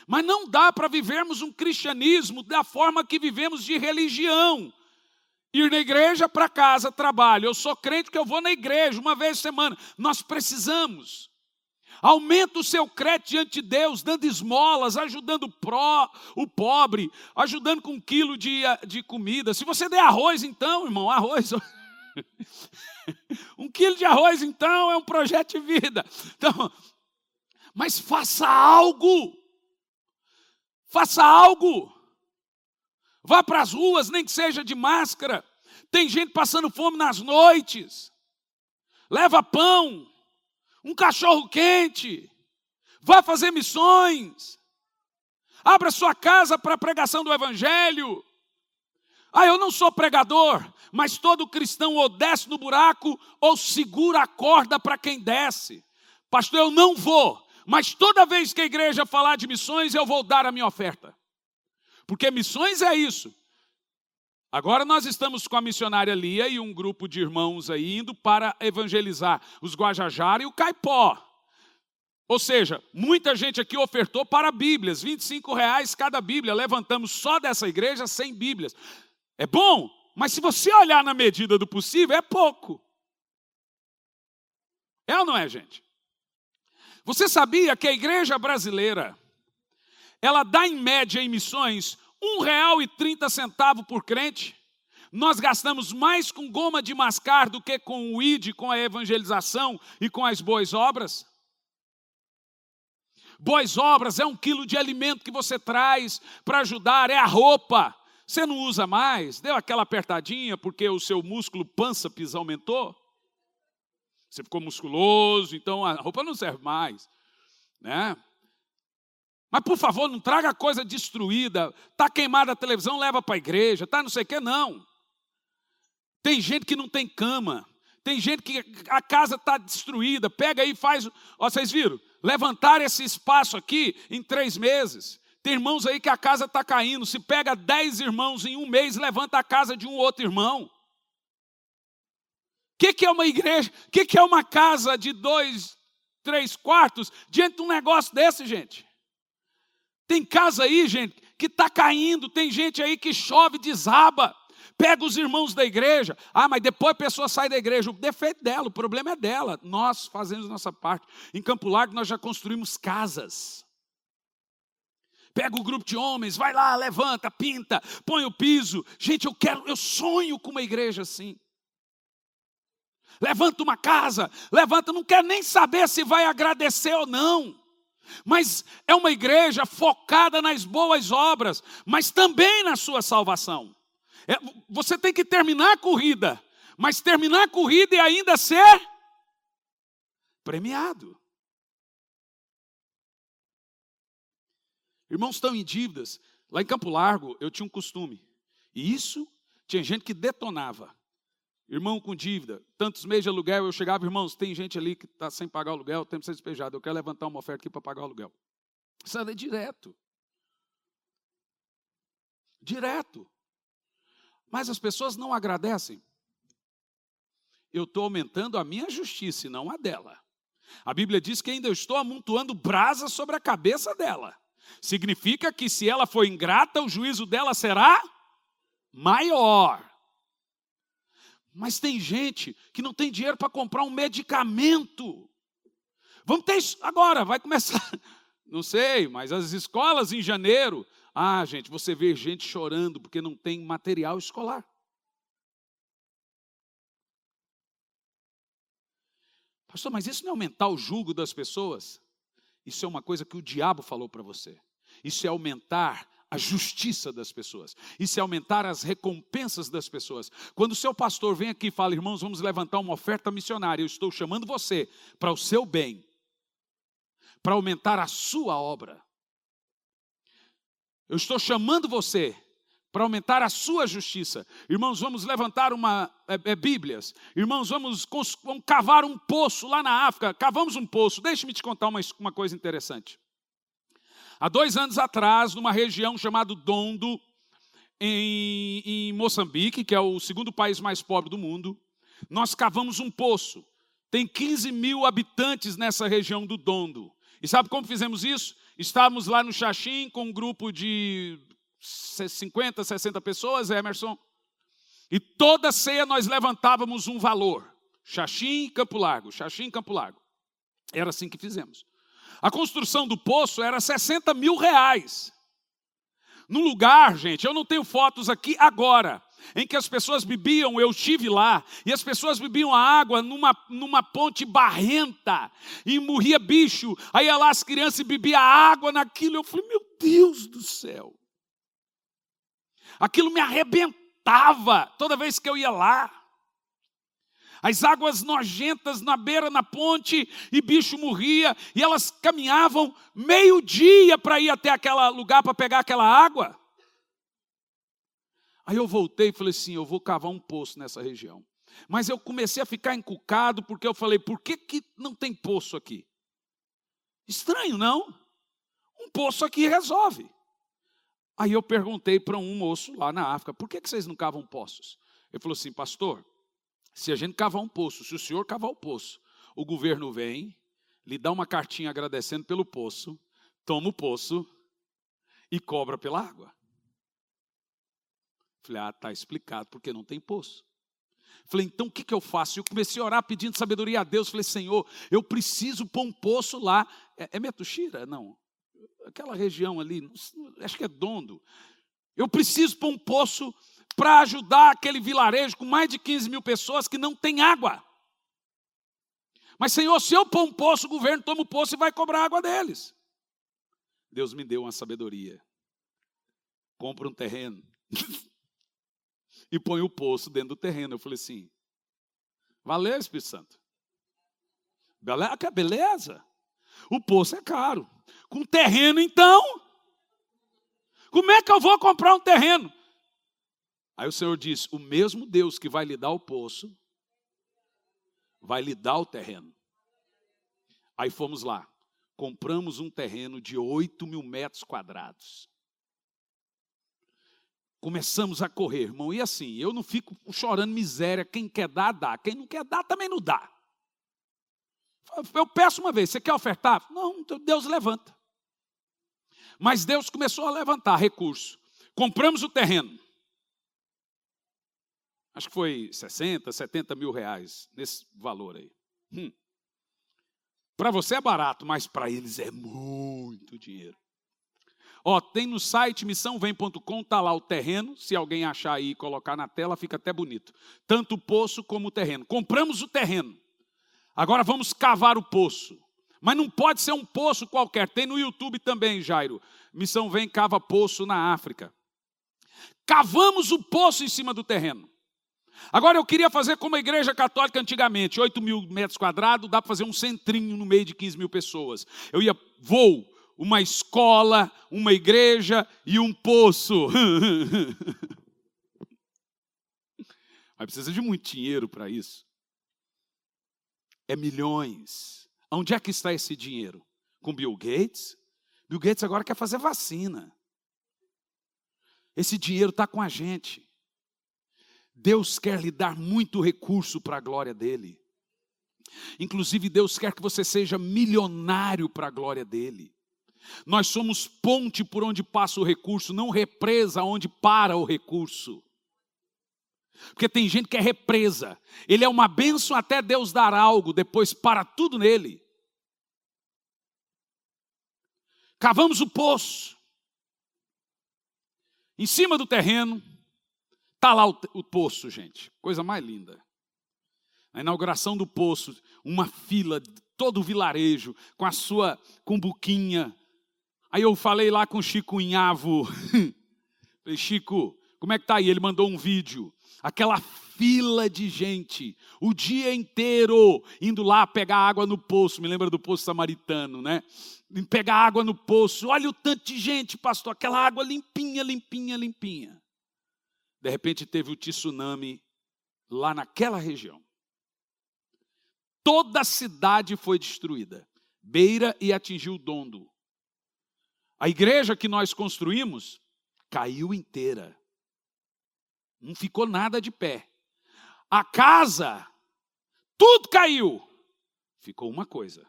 mas não dá para vivermos um cristianismo da forma que vivemos de religião. Ir na igreja para casa, trabalho. Eu sou crente que eu vou na igreja uma vez por semana. Nós precisamos. Aumenta o seu crédito diante de Deus, dando esmolas, ajudando o, pró, o pobre, ajudando com um quilo de, de comida. Se você der arroz, então, irmão, arroz. um quilo de arroz, então, é um projeto de vida. Então, mas faça algo. Faça algo. Vá para as ruas, nem que seja de máscara. Tem gente passando fome nas noites. Leva pão, um cachorro quente. Vá fazer missões. Abra sua casa para a pregação do Evangelho. Ah, eu não sou pregador, mas todo cristão ou desce no buraco ou segura a corda para quem desce. Pastor, eu não vou, mas toda vez que a igreja falar de missões, eu vou dar a minha oferta. Porque missões é isso. Agora nós estamos com a missionária Lia e um grupo de irmãos aí indo para evangelizar os Guajajara e o Caipó. Ou seja, muita gente aqui ofertou para Bíblias, 25 reais cada Bíblia. Levantamos só dessa igreja 100 Bíblias. É bom, mas se você olhar na medida do possível, é pouco. É ou não é, gente? Você sabia que a igreja brasileira, ela dá em média em missões um real e trinta centavos por crente? Nós gastamos mais com goma de mascar do que com o ID, com a evangelização e com as boas obras? Boas obras é um quilo de alimento que você traz para ajudar, é a roupa. Você não usa mais, deu aquela apertadinha porque o seu músculo pâncreas aumentou. Você ficou musculoso, então a roupa não serve mais, né? Mas por favor, não traga coisa destruída. Tá queimada a televisão, leva para a igreja. Tá não sei o que não. Tem gente que não tem cama. Tem gente que a casa está destruída. Pega aí e faz. Ó, vocês viram? levantar esse espaço aqui em três meses. Tem irmãos aí que a casa está caindo. Se pega dez irmãos em um mês, levanta a casa de um outro irmão. Que, que é uma igreja? O que, que é uma casa de dois, três quartos diante de um negócio desse, gente? Tem casa aí, gente, que está caindo. Tem gente aí que chove, desaba. Pega os irmãos da igreja. Ah, mas depois a pessoa sai da igreja. O defeito dela, o problema é dela. Nós fazemos nossa parte. Em Campo Largo nós já construímos casas. Pega o grupo de homens, vai lá, levanta, pinta, põe o piso. Gente, eu quero, eu sonho com uma igreja assim. Levanta uma casa, levanta, não quer nem saber se vai agradecer ou não. Mas é uma igreja focada nas boas obras, mas também na sua salvação. É, você tem que terminar a corrida, mas terminar a corrida e ainda ser premiado. Irmãos estão em dívidas. Lá em Campo Largo, eu tinha um costume. E isso tinha gente que detonava. Irmão com dívida, tantos meses de aluguel, eu chegava, irmãos, tem gente ali que está sem pagar o aluguel, tem que ser despejado. Eu quero levantar uma oferta aqui para pagar o aluguel. Isso é direto. Direto. Mas as pessoas não agradecem. Eu estou aumentando a minha justiça e não a dela. A Bíblia diz que ainda eu estou amontoando brasa sobre a cabeça dela. Significa que se ela for ingrata, o juízo dela será maior. Mas tem gente que não tem dinheiro para comprar um medicamento. Vamos ter isso agora, vai começar. Não sei, mas as escolas em janeiro ah, gente, você vê gente chorando porque não tem material escolar. Pastor, mas isso não é aumentar o jugo das pessoas? Isso é uma coisa que o diabo falou para você. Isso é aumentar a justiça das pessoas. Isso é aumentar as recompensas das pessoas. Quando o seu pastor vem aqui e fala, irmãos, vamos levantar uma oferta missionária, eu estou chamando você para o seu bem, para aumentar a sua obra. Eu estou chamando você para aumentar a sua justiça. Irmãos, vamos levantar uma é, é, Bíblias. Irmãos, vamos, vamos, cavar um poço lá na África. Cavamos um poço. Deixe-me te contar uma, uma coisa interessante. Há dois anos atrás, numa região chamada Dondo, em, em Moçambique, que é o segundo país mais pobre do mundo, nós cavamos um poço. Tem 15 mil habitantes nessa região do Dondo. E sabe como fizemos isso? Estávamos lá no Xaxim com um grupo de 50, 60 pessoas, Emerson. E toda ceia nós levantávamos um valor. Xaxim, Campo Largo, Xaxim, Campo Largo. Era assim que fizemos. A construção do poço era 60 mil reais. No lugar, gente, eu não tenho fotos aqui agora, em que as pessoas bebiam, eu estive lá, e as pessoas bebiam a água numa, numa ponte barrenta, e morria bicho, aí ia lá as crianças e bebiam água naquilo, eu falei, meu Deus do céu, aquilo me arrebentava toda vez que eu ia lá, as águas nojentas na beira, na ponte, e bicho morria, e elas caminhavam meio-dia para ir até aquele lugar para pegar aquela água. Aí eu voltei e falei assim: eu vou cavar um poço nessa região. Mas eu comecei a ficar encucado porque eu falei: por que, que não tem poço aqui? Estranho, não? Um poço aqui resolve. Aí eu perguntei para um moço lá na África: por que, que vocês não cavam poços? Ele falou assim: pastor, se a gente cavar um poço, se o senhor cavar o poço, o governo vem, lhe dá uma cartinha agradecendo pelo poço, toma o poço e cobra pela água. Falei, ah, está explicado, porque não tem poço. Falei, então o que, que eu faço? Eu comecei a orar pedindo sabedoria a Deus. Falei, Senhor, eu preciso pôr um poço lá. É, é Metuxira? Não. Aquela região ali, acho que é Dondo. Eu preciso pôr um poço para ajudar aquele vilarejo com mais de 15 mil pessoas que não tem água. Mas, Senhor, se eu pôr um poço, o governo toma o poço e vai cobrar água deles. Deus me deu uma sabedoria. Compra um terreno. e põe o poço dentro do terreno. Eu falei assim: valeu, Espírito Santo. Beleza? O poço é caro. Com terreno, então? Como é que eu vou comprar um terreno? Aí o Senhor diz: o mesmo Deus que vai lhe dar o poço, vai lhe dar o terreno. Aí fomos lá, compramos um terreno de 8 mil metros quadrados. Começamos a correr, irmão, e assim, eu não fico chorando miséria, quem quer dar, dá, quem não quer dar, também não dá. Eu peço uma vez, você quer ofertar? Não, então Deus levanta. Mas Deus começou a levantar recurso. Compramos o terreno. Acho que foi 60, 70 mil reais, nesse valor aí. Hum. Para você é barato, mas para eles é muito dinheiro. Ó, tem no site missãovem.com, tá lá o terreno, se alguém achar aí e colocar na tela, fica até bonito. Tanto o poço como o terreno. Compramos o terreno. Agora vamos cavar o poço. Mas não pode ser um poço qualquer. Tem no YouTube também, Jairo. Missão Vem cava poço na África. Cavamos o poço em cima do terreno. Agora eu queria fazer como a igreja católica antigamente, 8 mil metros quadrados, dá para fazer um centrinho no meio de 15 mil pessoas. Eu ia, vou, uma escola, uma igreja e um poço. Mas precisa de muito dinheiro para isso. É milhões. Onde é que está esse dinheiro? Com Bill Gates? Bill Gates agora quer fazer vacina. Esse dinheiro está com a gente. Deus quer lhe dar muito recurso para a glória dele. Inclusive, Deus quer que você seja milionário para a glória dele. Nós somos ponte por onde passa o recurso, não represa onde para o recurso. Porque tem gente que é represa. Ele é uma bênção até Deus dar algo, depois para tudo nele. Cavamos o poço. Em cima do terreno, está lá o, o poço, gente. Coisa mais linda. A inauguração do poço, uma fila, todo o vilarejo, com a sua cumbuquinha, Aí eu falei lá com o Chico Inhavo. Falei, Chico, como é que tá aí? Ele mandou um vídeo. Aquela fila de gente, o dia inteiro, indo lá pegar água no poço. Me lembra do poço samaritano, né? Pegar água no poço. Olha o tanto de gente, pastor. Aquela água limpinha, limpinha, limpinha. De repente teve o tsunami lá naquela região. Toda a cidade foi destruída. Beira e atingiu Dondo. A igreja que nós construímos caiu inteira. Não ficou nada de pé. A casa, tudo caiu. Ficou uma coisa: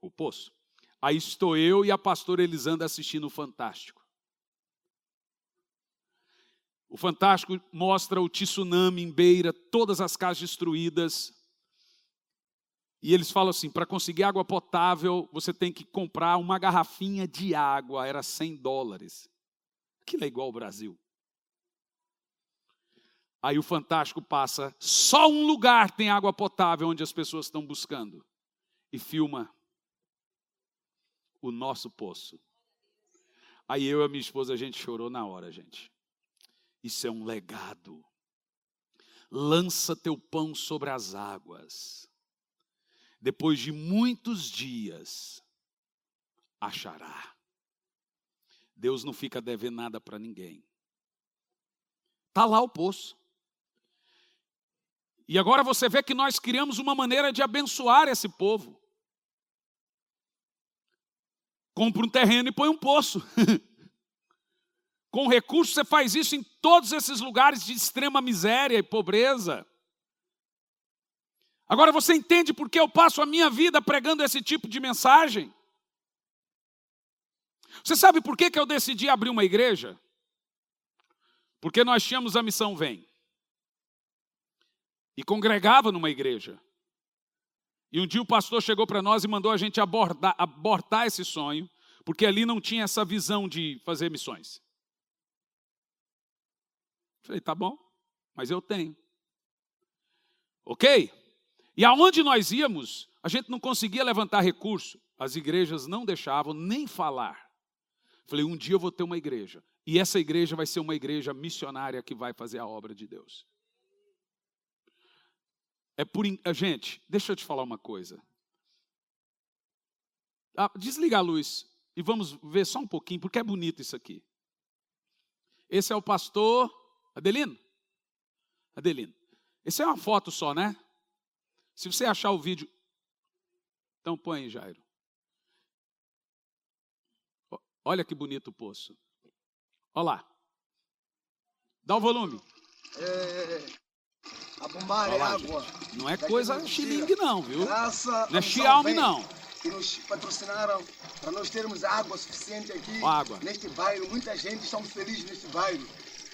o poço. Aí estou eu e a pastora Elisandra assistindo o Fantástico. O Fantástico mostra o tsunami em beira, todas as casas destruídas, e eles falam assim: para conseguir água potável, você tem que comprar uma garrafinha de água, era 100 dólares. Aquilo é igual ao Brasil. Aí o fantástico passa, só um lugar tem água potável onde as pessoas estão buscando. E filma o nosso poço. Aí eu e a minha esposa, a gente chorou na hora, gente. Isso é um legado. Lança teu pão sobre as águas. Depois de muitos dias, achará. Deus não fica devendo nada para ninguém. Está lá o poço. E agora você vê que nós criamos uma maneira de abençoar esse povo. Compra um terreno e põe um poço. Com recursos você faz isso em todos esses lugares de extrema miséria e pobreza. Agora você entende por que eu passo a minha vida pregando esse tipo de mensagem? Você sabe por que, que eu decidi abrir uma igreja? Porque nós tínhamos a missão Vem. E congregava numa igreja. E um dia o pastor chegou para nós e mandou a gente abordar, abortar esse sonho, porque ali não tinha essa visão de fazer missões. Falei, tá bom, mas eu tenho. Ok? E aonde nós íamos, a gente não conseguia levantar recurso. As igrejas não deixavam nem falar. Falei, um dia eu vou ter uma igreja. E essa igreja vai ser uma igreja missionária que vai fazer a obra de Deus. É por. Gente, deixa eu te falar uma coisa. Ah, desliga a luz e vamos ver só um pouquinho, porque é bonito isso aqui. Esse é o pastor Adelino. Adelino. Esse é uma foto só, né? Se você achar o vídeo. Então põe aí, Jairo. Olha que bonito o poço. Olha lá. Dá o volume. É, a bombar é água. Não é coisa xilingue não, viu? Graça não é Xiaomi não. Que nos patrocinaram para nós termos água suficiente aqui água. neste bairro. Muita gente estamos felizes neste bairro.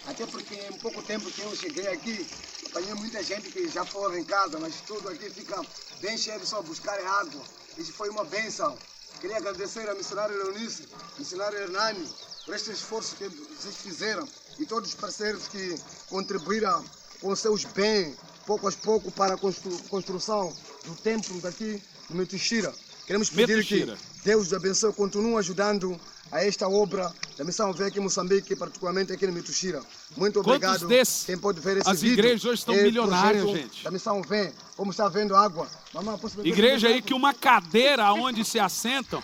Até porque em pouco tempo que eu cheguei aqui, apanhei muita gente que já foram em casa, mas tudo aqui fica bem cheio só buscar água. Isso foi uma benção. Queria agradecer a missionária Leonice, missionário Hernani, por este esforço que vocês fizeram e todos os parceiros que contribuíram com seus bens, pouco a pouco, para a constru construção do templo daqui no Metuxira. Queremos pedir Metuxira. que Deus abençoe, continue ajudando a esta obra da missão Vem aqui em Moçambique, particularmente aqui no Mituxira. Muito obrigado. Desses, Quem pode ver esse as vídeo. As igrejas hoje estão é milionárias, gente. Da missão Vem, como está vendo água. Mamãe, Igreja aí que uma cadeira onde se assentam.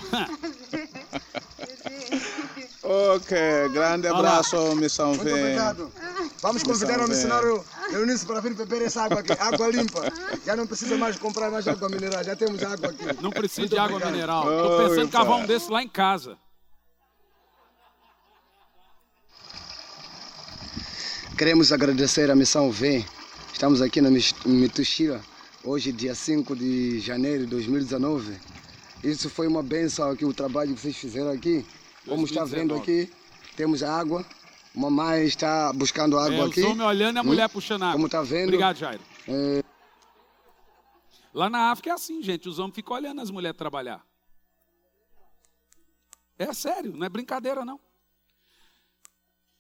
ok, grande abraço, Olá. missão Muito Vem. obrigado. Vamos convidar o missionário Eunice para vir beber essa água aqui, água limpa. Já não precisa mais comprar mais água mineral, já temos água aqui. Não precisa Muito de água obrigado. mineral. Estou pensando em cavar um desses lá em casa. Queremos agradecer a Missão V. Estamos aqui na Mituxira, hoje, dia 5 de janeiro de 2019. Isso foi uma benção aqui, o trabalho que vocês fizeram aqui. Como 2019. está vendo aqui, temos água. Mamãe está buscando água é, aqui. O homem olhando e a hum? mulher puxando água. Como está vendo. Obrigado, Jairo. É... Lá na África é assim, gente. Os homens ficam olhando as mulheres trabalhar. É sério, não é brincadeira, não.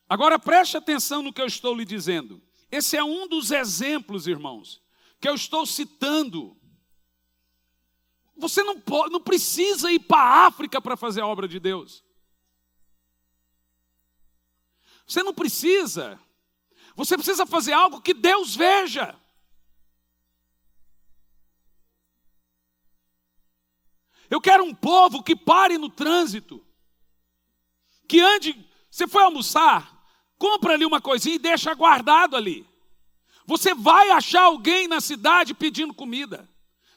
Agora preste atenção no que eu estou lhe dizendo. Esse é um dos exemplos, irmãos, que eu estou citando. Você não, pode, não precisa ir para a África para fazer a obra de Deus. Você não precisa. Você precisa fazer algo que Deus veja. Eu quero um povo que pare no trânsito, que ande. Você foi almoçar, compra ali uma coisinha e deixa guardado ali. Você vai achar alguém na cidade pedindo comida.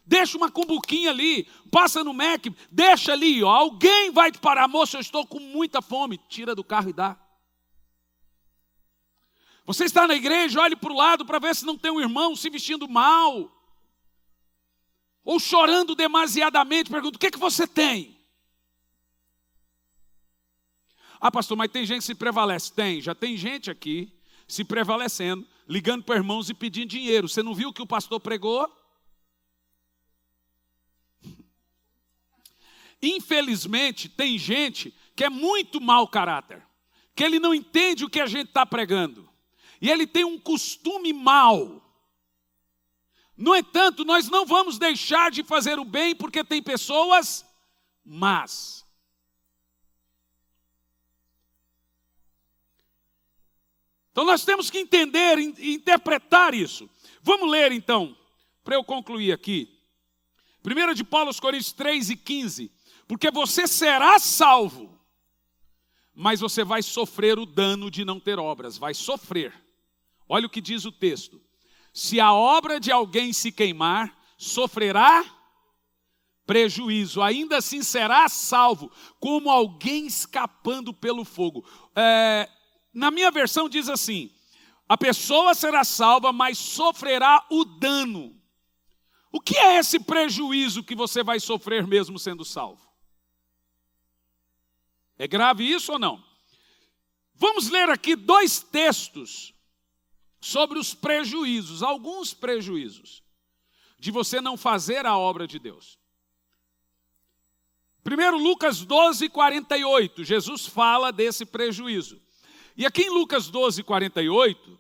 Deixa uma cumbuquinha ali, passa no Mac, deixa ali, ó. Alguém vai te parar, moço, eu estou com muita fome. Tira do carro e dá. Você está na igreja, olhe para o lado para ver se não tem um irmão se vestindo mal. Ou chorando demasiadamente, pergunta: o que, é que você tem? Ah, pastor, mas tem gente que se prevalece. Tem, já tem gente aqui se prevalecendo, ligando para irmãos e pedindo dinheiro. Você não viu o que o pastor pregou? Infelizmente, tem gente que é muito mau caráter, que ele não entende o que a gente está pregando. e ele tem um costume mau. No entanto, nós não vamos deixar de fazer o bem porque tem pessoas más. Então nós temos que entender e interpretar isso. Vamos ler então, para eu concluir aqui. 1 de Paulo aos Coríntios 3 e 15. Porque você será salvo, mas você vai sofrer o dano de não ter obras, vai sofrer. Olha o que diz o texto. Se a obra de alguém se queimar, sofrerá prejuízo, ainda assim será salvo, como alguém escapando pelo fogo. É, na minha versão diz assim: a pessoa será salva, mas sofrerá o dano. O que é esse prejuízo que você vai sofrer mesmo sendo salvo? É grave isso ou não? Vamos ler aqui dois textos sobre os prejuízos, alguns prejuízos, de você não fazer a obra de Deus. Primeiro, Lucas 12, 48, Jesus fala desse prejuízo. E aqui em Lucas 12, 48,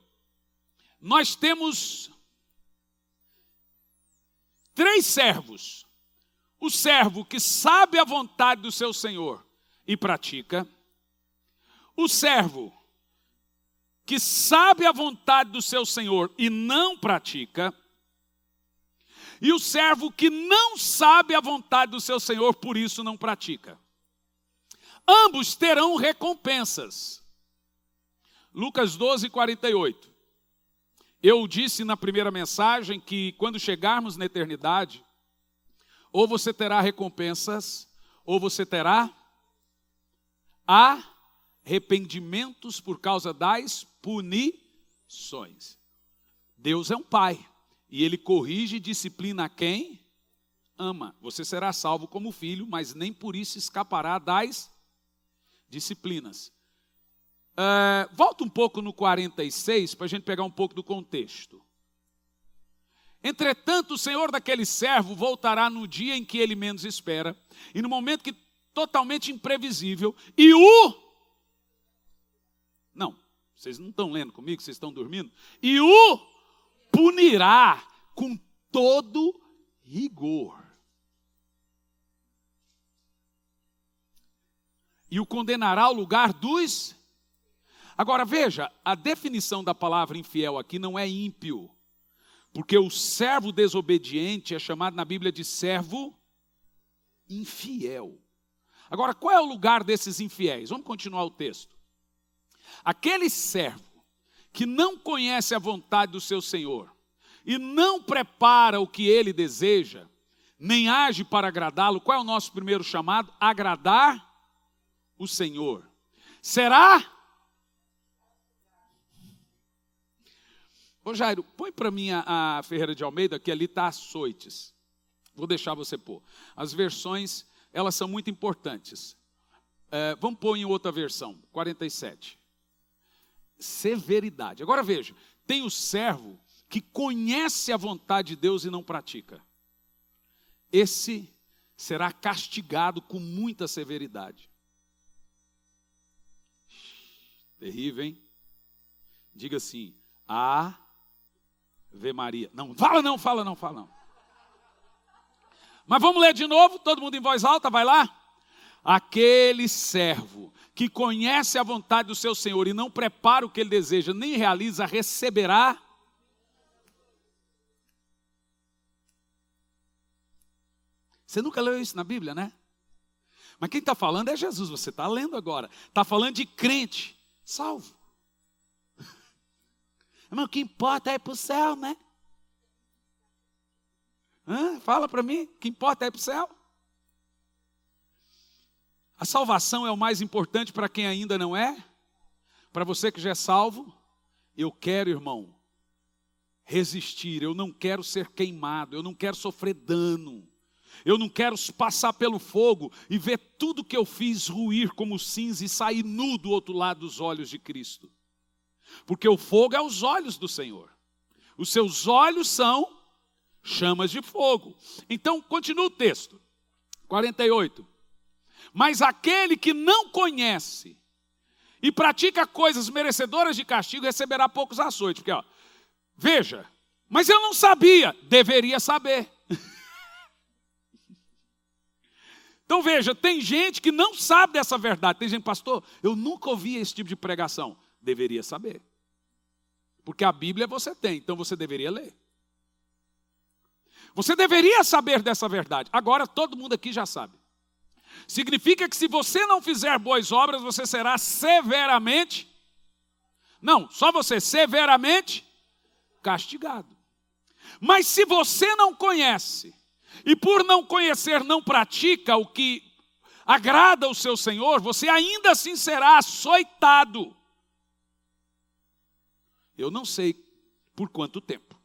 nós temos três servos. O servo que sabe a vontade do seu senhor e pratica. O servo que sabe a vontade do seu senhor e não pratica. E o servo que não sabe a vontade do seu senhor, por isso não pratica. Ambos terão recompensas. Lucas 12, 48. Eu disse na primeira mensagem que quando chegarmos na eternidade, ou você terá recompensas, ou você terá arrependimentos por causa das punições. Deus é um pai e ele corrige e disciplina quem ama. Você será salvo como filho, mas nem por isso escapará das disciplinas. Uh, volta um pouco no 46 para a gente pegar um pouco do contexto. Entretanto, o senhor daquele servo voltará no dia em que ele menos espera, e no momento que totalmente imprevisível, e o. Não, vocês não estão lendo comigo, vocês estão dormindo? E o punirá com todo rigor. E o condenará ao lugar dos Agora veja, a definição da palavra infiel aqui não é ímpio, porque o servo desobediente é chamado na Bíblia de servo infiel. Agora, qual é o lugar desses infiéis? Vamos continuar o texto. Aquele servo que não conhece a vontade do seu Senhor e não prepara o que ele deseja, nem age para agradá-lo, qual é o nosso primeiro chamado? Agradar o Senhor. Será Ô Jairo, põe para mim a, a, Ferreira de Almeida, que ali está açoites. Vou deixar você pôr. As versões, elas são muito importantes. É, vamos pôr em outra versão, 47. Severidade. Agora veja, tem o servo que conhece a vontade de Deus e não pratica. Esse será castigado com muita severidade. Terrível, hein? Diga assim: a Ave Maria. Não, fala não, fala não, fala não. Mas vamos ler de novo, todo mundo em voz alta, vai lá. Aquele servo que conhece a vontade do seu Senhor e não prepara o que ele deseja, nem realiza, receberá. Você nunca leu isso na Bíblia, né? Mas quem está falando é Jesus, você está lendo agora. Está falando de crente, salvo. Mas o que importa é ir para o céu, né? Hã? Fala para mim, o que importa é ir para o céu. A salvação é o mais importante para quem ainda não é. Para você que já é salvo, eu quero, irmão, resistir. Eu não quero ser queimado, eu não quero sofrer dano. Eu não quero passar pelo fogo e ver tudo que eu fiz ruir como cinza e sair nu do outro lado dos olhos de Cristo. Porque o fogo é os olhos do Senhor. Os seus olhos são chamas de fogo. Então, continua o texto. 48. Mas aquele que não conhece e pratica coisas merecedoras de castigo, receberá poucos açoites. Porque, ó, veja, mas eu não sabia, deveria saber. Então veja, tem gente que não sabe dessa verdade. Tem gente, pastor, eu nunca ouvi esse tipo de pregação. Deveria saber. Porque a Bíblia você tem, então você deveria ler. Você deveria saber dessa verdade. Agora todo mundo aqui já sabe. Significa que se você não fizer boas obras, você será severamente não, só você severamente castigado. Mas se você não conhece e por não conhecer não pratica o que agrada o seu Senhor, você ainda assim será açoitado. Eu não sei por quanto tempo.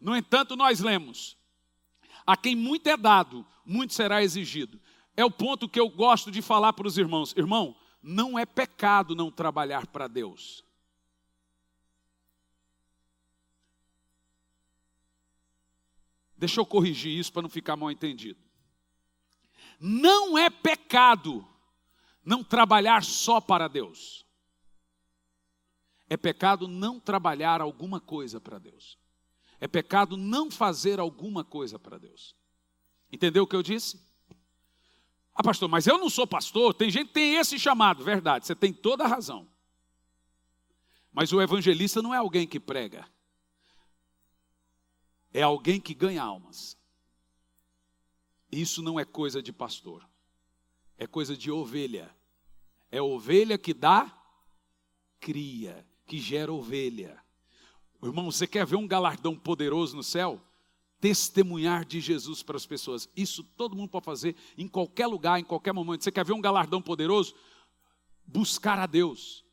No entanto, nós lemos: a quem muito é dado, muito será exigido. É o ponto que eu gosto de falar para os irmãos. Irmão, não é pecado não trabalhar para Deus. Deixa eu corrigir isso para não ficar mal entendido. Não é pecado não trabalhar só para Deus. É pecado não trabalhar alguma coisa para Deus. É pecado não fazer alguma coisa para Deus. Entendeu o que eu disse? Ah, pastor, mas eu não sou pastor. Tem gente que tem esse chamado, verdade, você tem toda a razão. Mas o evangelista não é alguém que prega é alguém que ganha almas. Isso não é coisa de pastor, é coisa de ovelha. É ovelha que dá cria, que gera ovelha. Irmão, você quer ver um galardão poderoso no céu? Testemunhar de Jesus para as pessoas. Isso todo mundo pode fazer em qualquer lugar, em qualquer momento. Você quer ver um galardão poderoso? Buscar a Deus,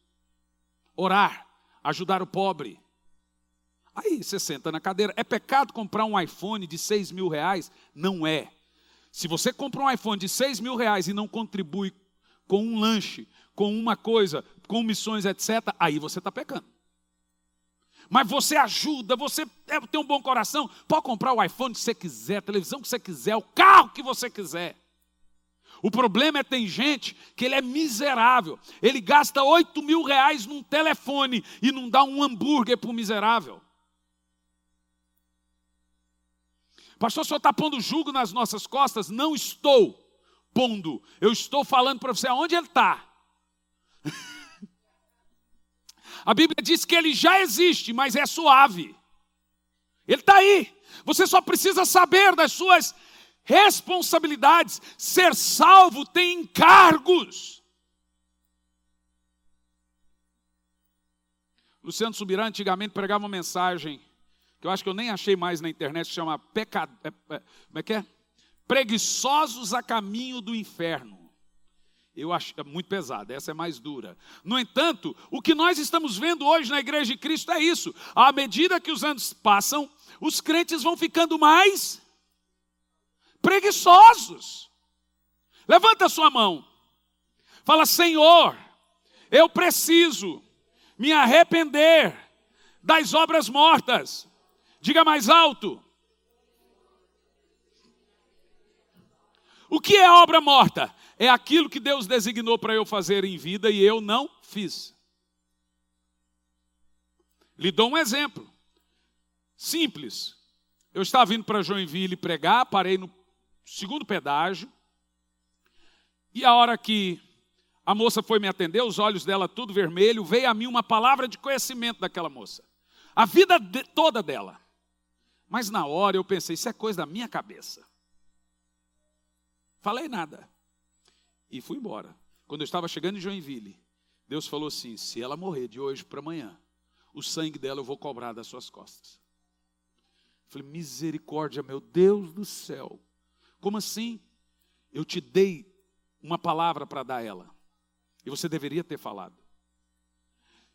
orar, ajudar o pobre, Aí você senta na cadeira. É pecado comprar um iPhone de 6 mil reais? Não é. Se você compra um iPhone de 6 mil reais e não contribui com um lanche, com uma coisa, com missões, etc., aí você está pecando. Mas você ajuda, você é, tem um bom coração, pode comprar o iPhone que você quiser, a televisão que você quiser, o carro que você quiser. O problema é tem gente que ele é miserável. Ele gasta 8 mil reais num telefone e não dá um hambúrguer para o miserável. Pastor, senhor está pondo jugo nas nossas costas? Não estou pondo. Eu estou falando para você aonde ele está. A Bíblia diz que ele já existe, mas é suave. Ele está aí. Você só precisa saber das suas responsabilidades. Ser salvo tem encargos. Luciano Subirá antigamente pregava uma mensagem que eu acho que eu nem achei mais na internet, chama pecado, é, é, como é que é? Preguiçosos a caminho do inferno. Eu acho é muito pesada, essa é mais dura. No entanto, o que nós estamos vendo hoje na igreja de Cristo é isso. À medida que os anos passam, os crentes vão ficando mais preguiçosos. Levanta a sua mão. Fala, Senhor, eu preciso me arrepender das obras mortas Diga mais alto. O que é obra morta? É aquilo que Deus designou para eu fazer em vida e eu não fiz. Lhe dou um exemplo. Simples. Eu estava vindo para Joinville pregar, parei no segundo pedágio. E a hora que a moça foi me atender, os olhos dela tudo vermelho, veio a mim uma palavra de conhecimento daquela moça. A vida de, toda dela. Mas na hora eu pensei, isso é coisa da minha cabeça. Falei nada. E fui embora. Quando eu estava chegando em Joinville, Deus falou assim: se ela morrer de hoje para amanhã, o sangue dela eu vou cobrar das suas costas. falei, misericórdia, meu Deus do céu. Como assim? Eu te dei uma palavra para dar a ela. E você deveria ter falado.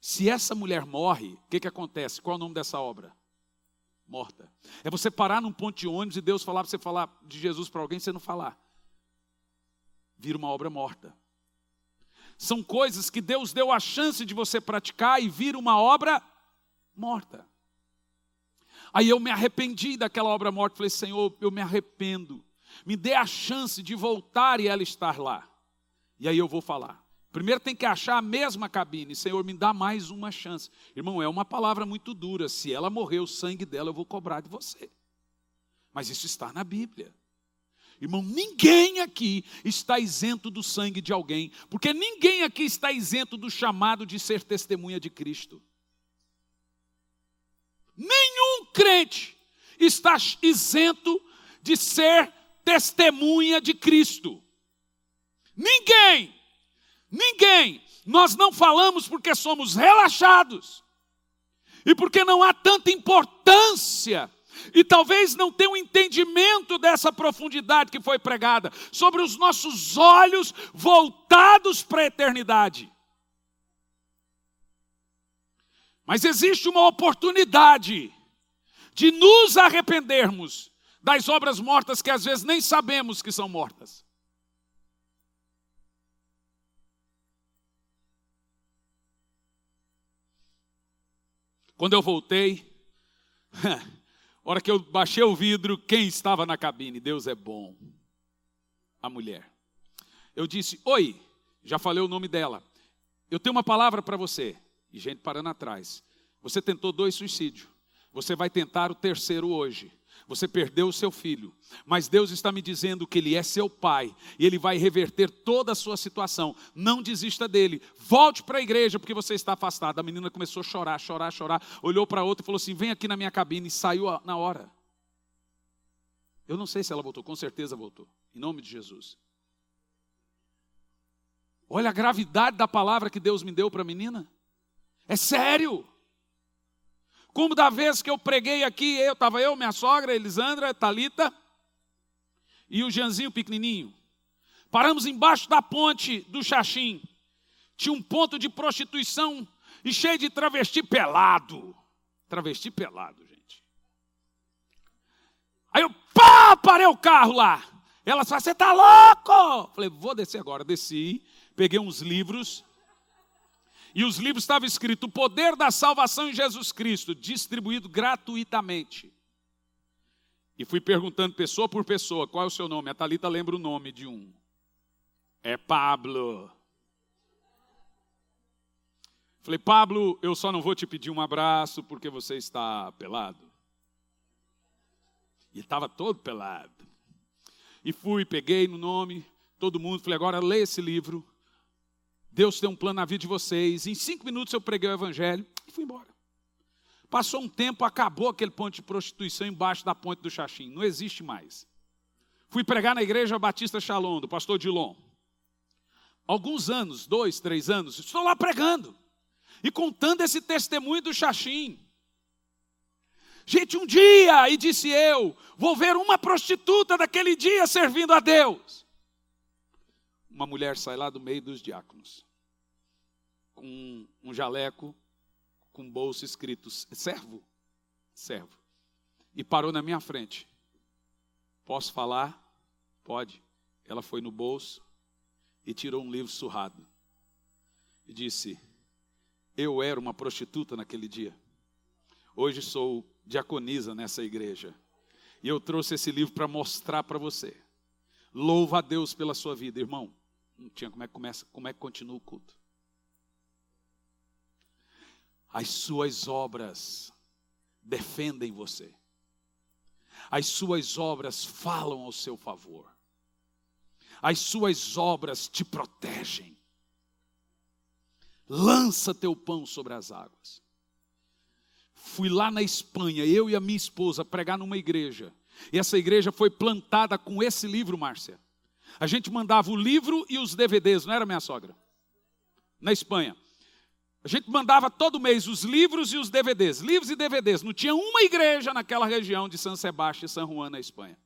Se essa mulher morre, o que, que acontece? Qual é o nome dessa obra? morta. É você parar num ponto de ônibus e Deus falar para você falar de Jesus para alguém e você não falar. Vira uma obra morta. São coisas que Deus deu a chance de você praticar e vira uma obra morta. Aí eu me arrependi daquela obra morta, falei: Senhor, eu me arrependo. Me dê a chance de voltar e ela estar lá. E aí eu vou falar. Primeiro tem que achar a mesma cabine. Senhor, me dá mais uma chance. Irmão, é uma palavra muito dura. Se ela morrer, o sangue dela eu vou cobrar de você. Mas isso está na Bíblia. Irmão, ninguém aqui está isento do sangue de alguém, porque ninguém aqui está isento do chamado de ser testemunha de Cristo. Nenhum crente está isento de ser testemunha de Cristo. Ninguém, ninguém. Nós não falamos porque somos relaxados e porque não há tanta importância e talvez não tenha um entendimento dessa profundidade que foi pregada, sobre os nossos olhos voltados para a eternidade. Mas existe uma oportunidade de nos arrependermos das obras mortas que às vezes nem sabemos que são mortas. Quando eu voltei, hora que eu baixei o vidro, quem estava na cabine? Deus é bom. A mulher. Eu disse: Oi, já falei o nome dela. Eu tenho uma palavra para você. E gente parando atrás. Você tentou dois suicídios. Você vai tentar o terceiro hoje. Você perdeu o seu filho, mas Deus está me dizendo que Ele é seu pai e Ele vai reverter toda a sua situação. Não desista dele, volte para a igreja porque você está afastado. A menina começou a chorar, chorar, chorar, olhou para outra e falou assim: Vem aqui na minha cabine, e saiu na hora. Eu não sei se ela voltou, com certeza voltou, em nome de Jesus. Olha a gravidade da palavra que Deus me deu para a menina, é sério. Como da vez que eu preguei aqui, eu estava eu, minha sogra, Elisandra, Talita e o Janzinho pequenininho. Paramos embaixo da ponte do Xaxim. Tinha um ponto de prostituição e cheio de travesti pelado. Travesti pelado, gente. Aí eu, pá, parei o carro lá. Ela falou, você está louco? Falei, vou descer agora. Desci, peguei uns livros e os livros estavam escritos: O poder da salvação em Jesus Cristo, distribuído gratuitamente. E fui perguntando pessoa por pessoa: qual é o seu nome? A Thalita lembra o nome de um. É Pablo. Falei, Pablo, eu só não vou te pedir um abraço porque você está pelado. E estava todo pelado. E fui, peguei no nome, todo mundo, falei, agora lê esse livro. Deus tem um plano na vida de vocês. Em cinco minutos eu preguei o evangelho e fui embora. Passou um tempo, acabou aquele ponto de prostituição embaixo da ponte do Xaxim. Não existe mais. Fui pregar na igreja Batista Shalom, do pastor Dilon. Alguns anos, dois, três anos, estou lá pregando e contando esse testemunho do Xaxim. Gente, um dia, e disse eu, vou ver uma prostituta daquele dia servindo a Deus. Uma mulher sai lá do meio dos diáconos com um jaleco com bolso escrito servo, servo. E parou na minha frente. Posso falar? Pode. Ela foi no bolso e tirou um livro surrado. E disse: Eu era uma prostituta naquele dia. Hoje sou diaconisa nessa igreja. E eu trouxe esse livro para mostrar para você. Louva a Deus pela sua vida, irmão. Não tinha como é que começa, como é que continua o culto as suas obras defendem você. As suas obras falam ao seu favor. As suas obras te protegem. Lança teu pão sobre as águas. Fui lá na Espanha, eu e a minha esposa, pregar numa igreja. E essa igreja foi plantada com esse livro, Márcia. A gente mandava o livro e os DVDs, não era minha sogra? Na Espanha. A gente mandava todo mês os livros e os DVDs, livros e DVDs. Não tinha uma igreja naquela região de São Sebastião e São Juan, na Espanha.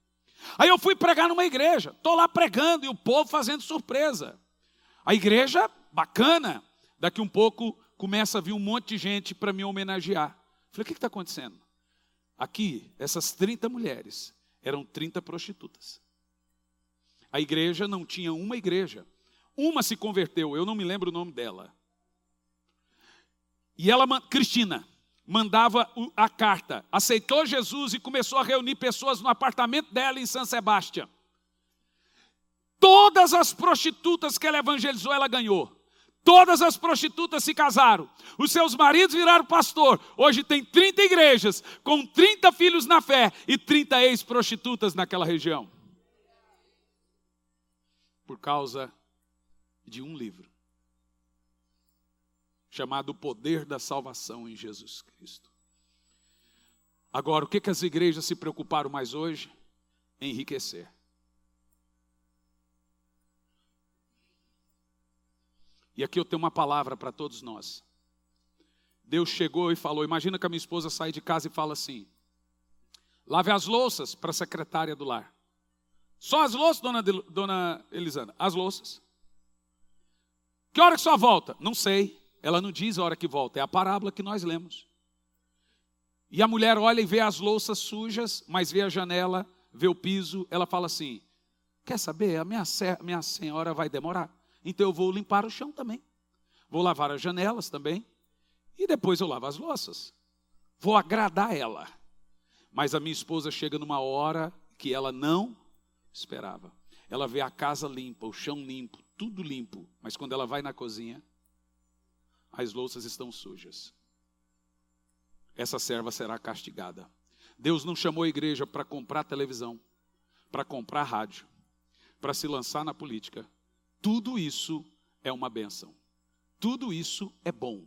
Aí eu fui pregar numa igreja, estou lá pregando e o povo fazendo surpresa. A igreja, bacana, daqui um pouco começa a vir um monte de gente para me homenagear. Falei, o que está acontecendo? Aqui, essas 30 mulheres eram 30 prostitutas. A igreja não tinha uma igreja. Uma se converteu, eu não me lembro o nome dela. E ela, Cristina, mandava a carta, aceitou Jesus e começou a reunir pessoas no apartamento dela em São Sebastião. Todas as prostitutas que ela evangelizou, ela ganhou. Todas as prostitutas se casaram. Os seus maridos viraram pastor. Hoje tem 30 igrejas, com 30 filhos na fé e 30 ex-prostitutas naquela região. Por causa de um livro chamado O Poder da Salvação em Jesus Cristo. Agora, o que, que as igrejas se preocuparam mais hoje? Enriquecer. E aqui eu tenho uma palavra para todos nós. Deus chegou e falou: Imagina que a minha esposa sai de casa e fala assim: Lave as louças para a secretária do lar. Só as louças, dona, dona Elisana? As louças. Que hora que só volta? Não sei. Ela não diz a hora que volta, é a parábola que nós lemos. E a mulher olha e vê as louças sujas, mas vê a janela, vê o piso, ela fala assim: Quer saber? A minha, minha senhora vai demorar. Então eu vou limpar o chão também. Vou lavar as janelas também. E depois eu lavo as louças. Vou agradar ela. Mas a minha esposa chega numa hora que ela não esperava. Ela vê a casa limpa, o chão limpo, tudo limpo. Mas quando ela vai na cozinha, as louças estão sujas. Essa serva será castigada. Deus não chamou a igreja para comprar televisão, para comprar rádio, para se lançar na política, tudo isso é uma benção. Tudo isso é bom.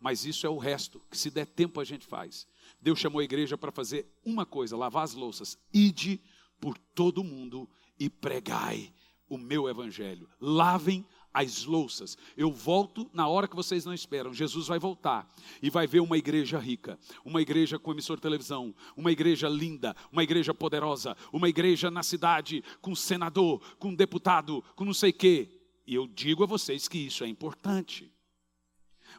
Mas isso é o resto, que se der tempo a gente faz. Deus chamou a igreja para fazer uma coisa: lavar as louças. Ide por todo mundo e pregai o meu evangelho. Lavem as louças. Eu volto na hora que vocês não esperam. Jesus vai voltar e vai ver uma igreja rica, uma igreja com emissor de televisão, uma igreja linda, uma igreja poderosa, uma igreja na cidade com senador, com deputado, com não sei quê. E eu digo a vocês que isso é importante.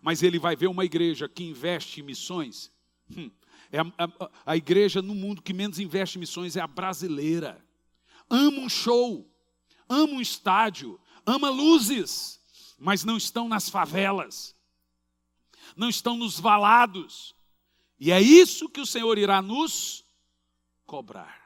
Mas ele vai ver uma igreja que investe em missões. Hum, é a, a, a igreja no mundo que menos investe em missões é a brasileira. Ama um show, ama um estádio, ama luzes, mas não estão nas favelas, não estão nos valados. E é isso que o Senhor irá nos cobrar.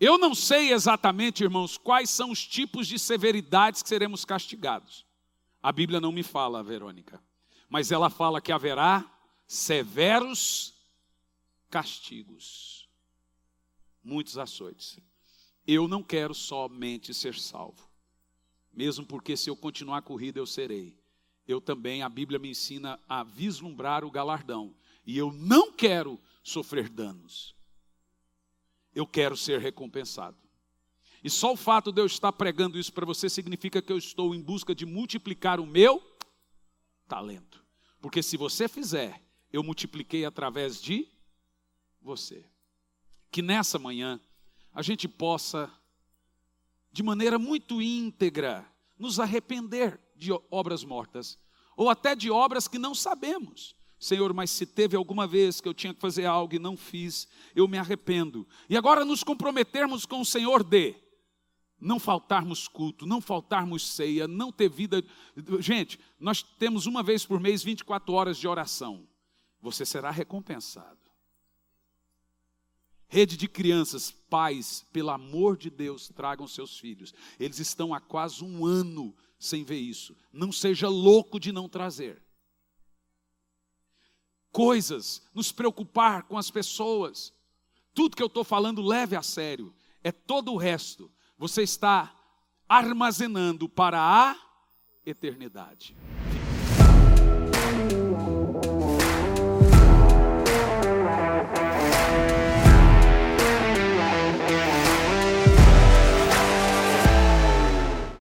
Eu não sei exatamente, irmãos, quais são os tipos de severidades que seremos castigados. A Bíblia não me fala, Verônica, mas ela fala que haverá severos castigos muitos açoites. Eu não quero somente ser salvo, mesmo porque se eu continuar a corrida eu serei. Eu também, a Bíblia me ensina a vislumbrar o galardão, e eu não quero sofrer danos. Eu quero ser recompensado. E só o fato de eu estar pregando isso para você significa que eu estou em busca de multiplicar o meu talento. Porque se você fizer, eu multipliquei através de você que nessa manhã a gente possa, de maneira muito íntegra, nos arrepender de obras mortas, ou até de obras que não sabemos. Senhor, mas se teve alguma vez que eu tinha que fazer algo e não fiz, eu me arrependo. E agora nos comprometermos com o Senhor de não faltarmos culto, não faltarmos ceia, não ter vida. Gente, nós temos uma vez por mês 24 horas de oração. Você será recompensado. Rede de crianças, pais, pelo amor de Deus, tragam seus filhos. Eles estão há quase um ano sem ver isso. Não seja louco de não trazer. Coisas, nos preocupar com as pessoas. Tudo que eu estou falando, leve a sério. É todo o resto. Você está armazenando para a eternidade.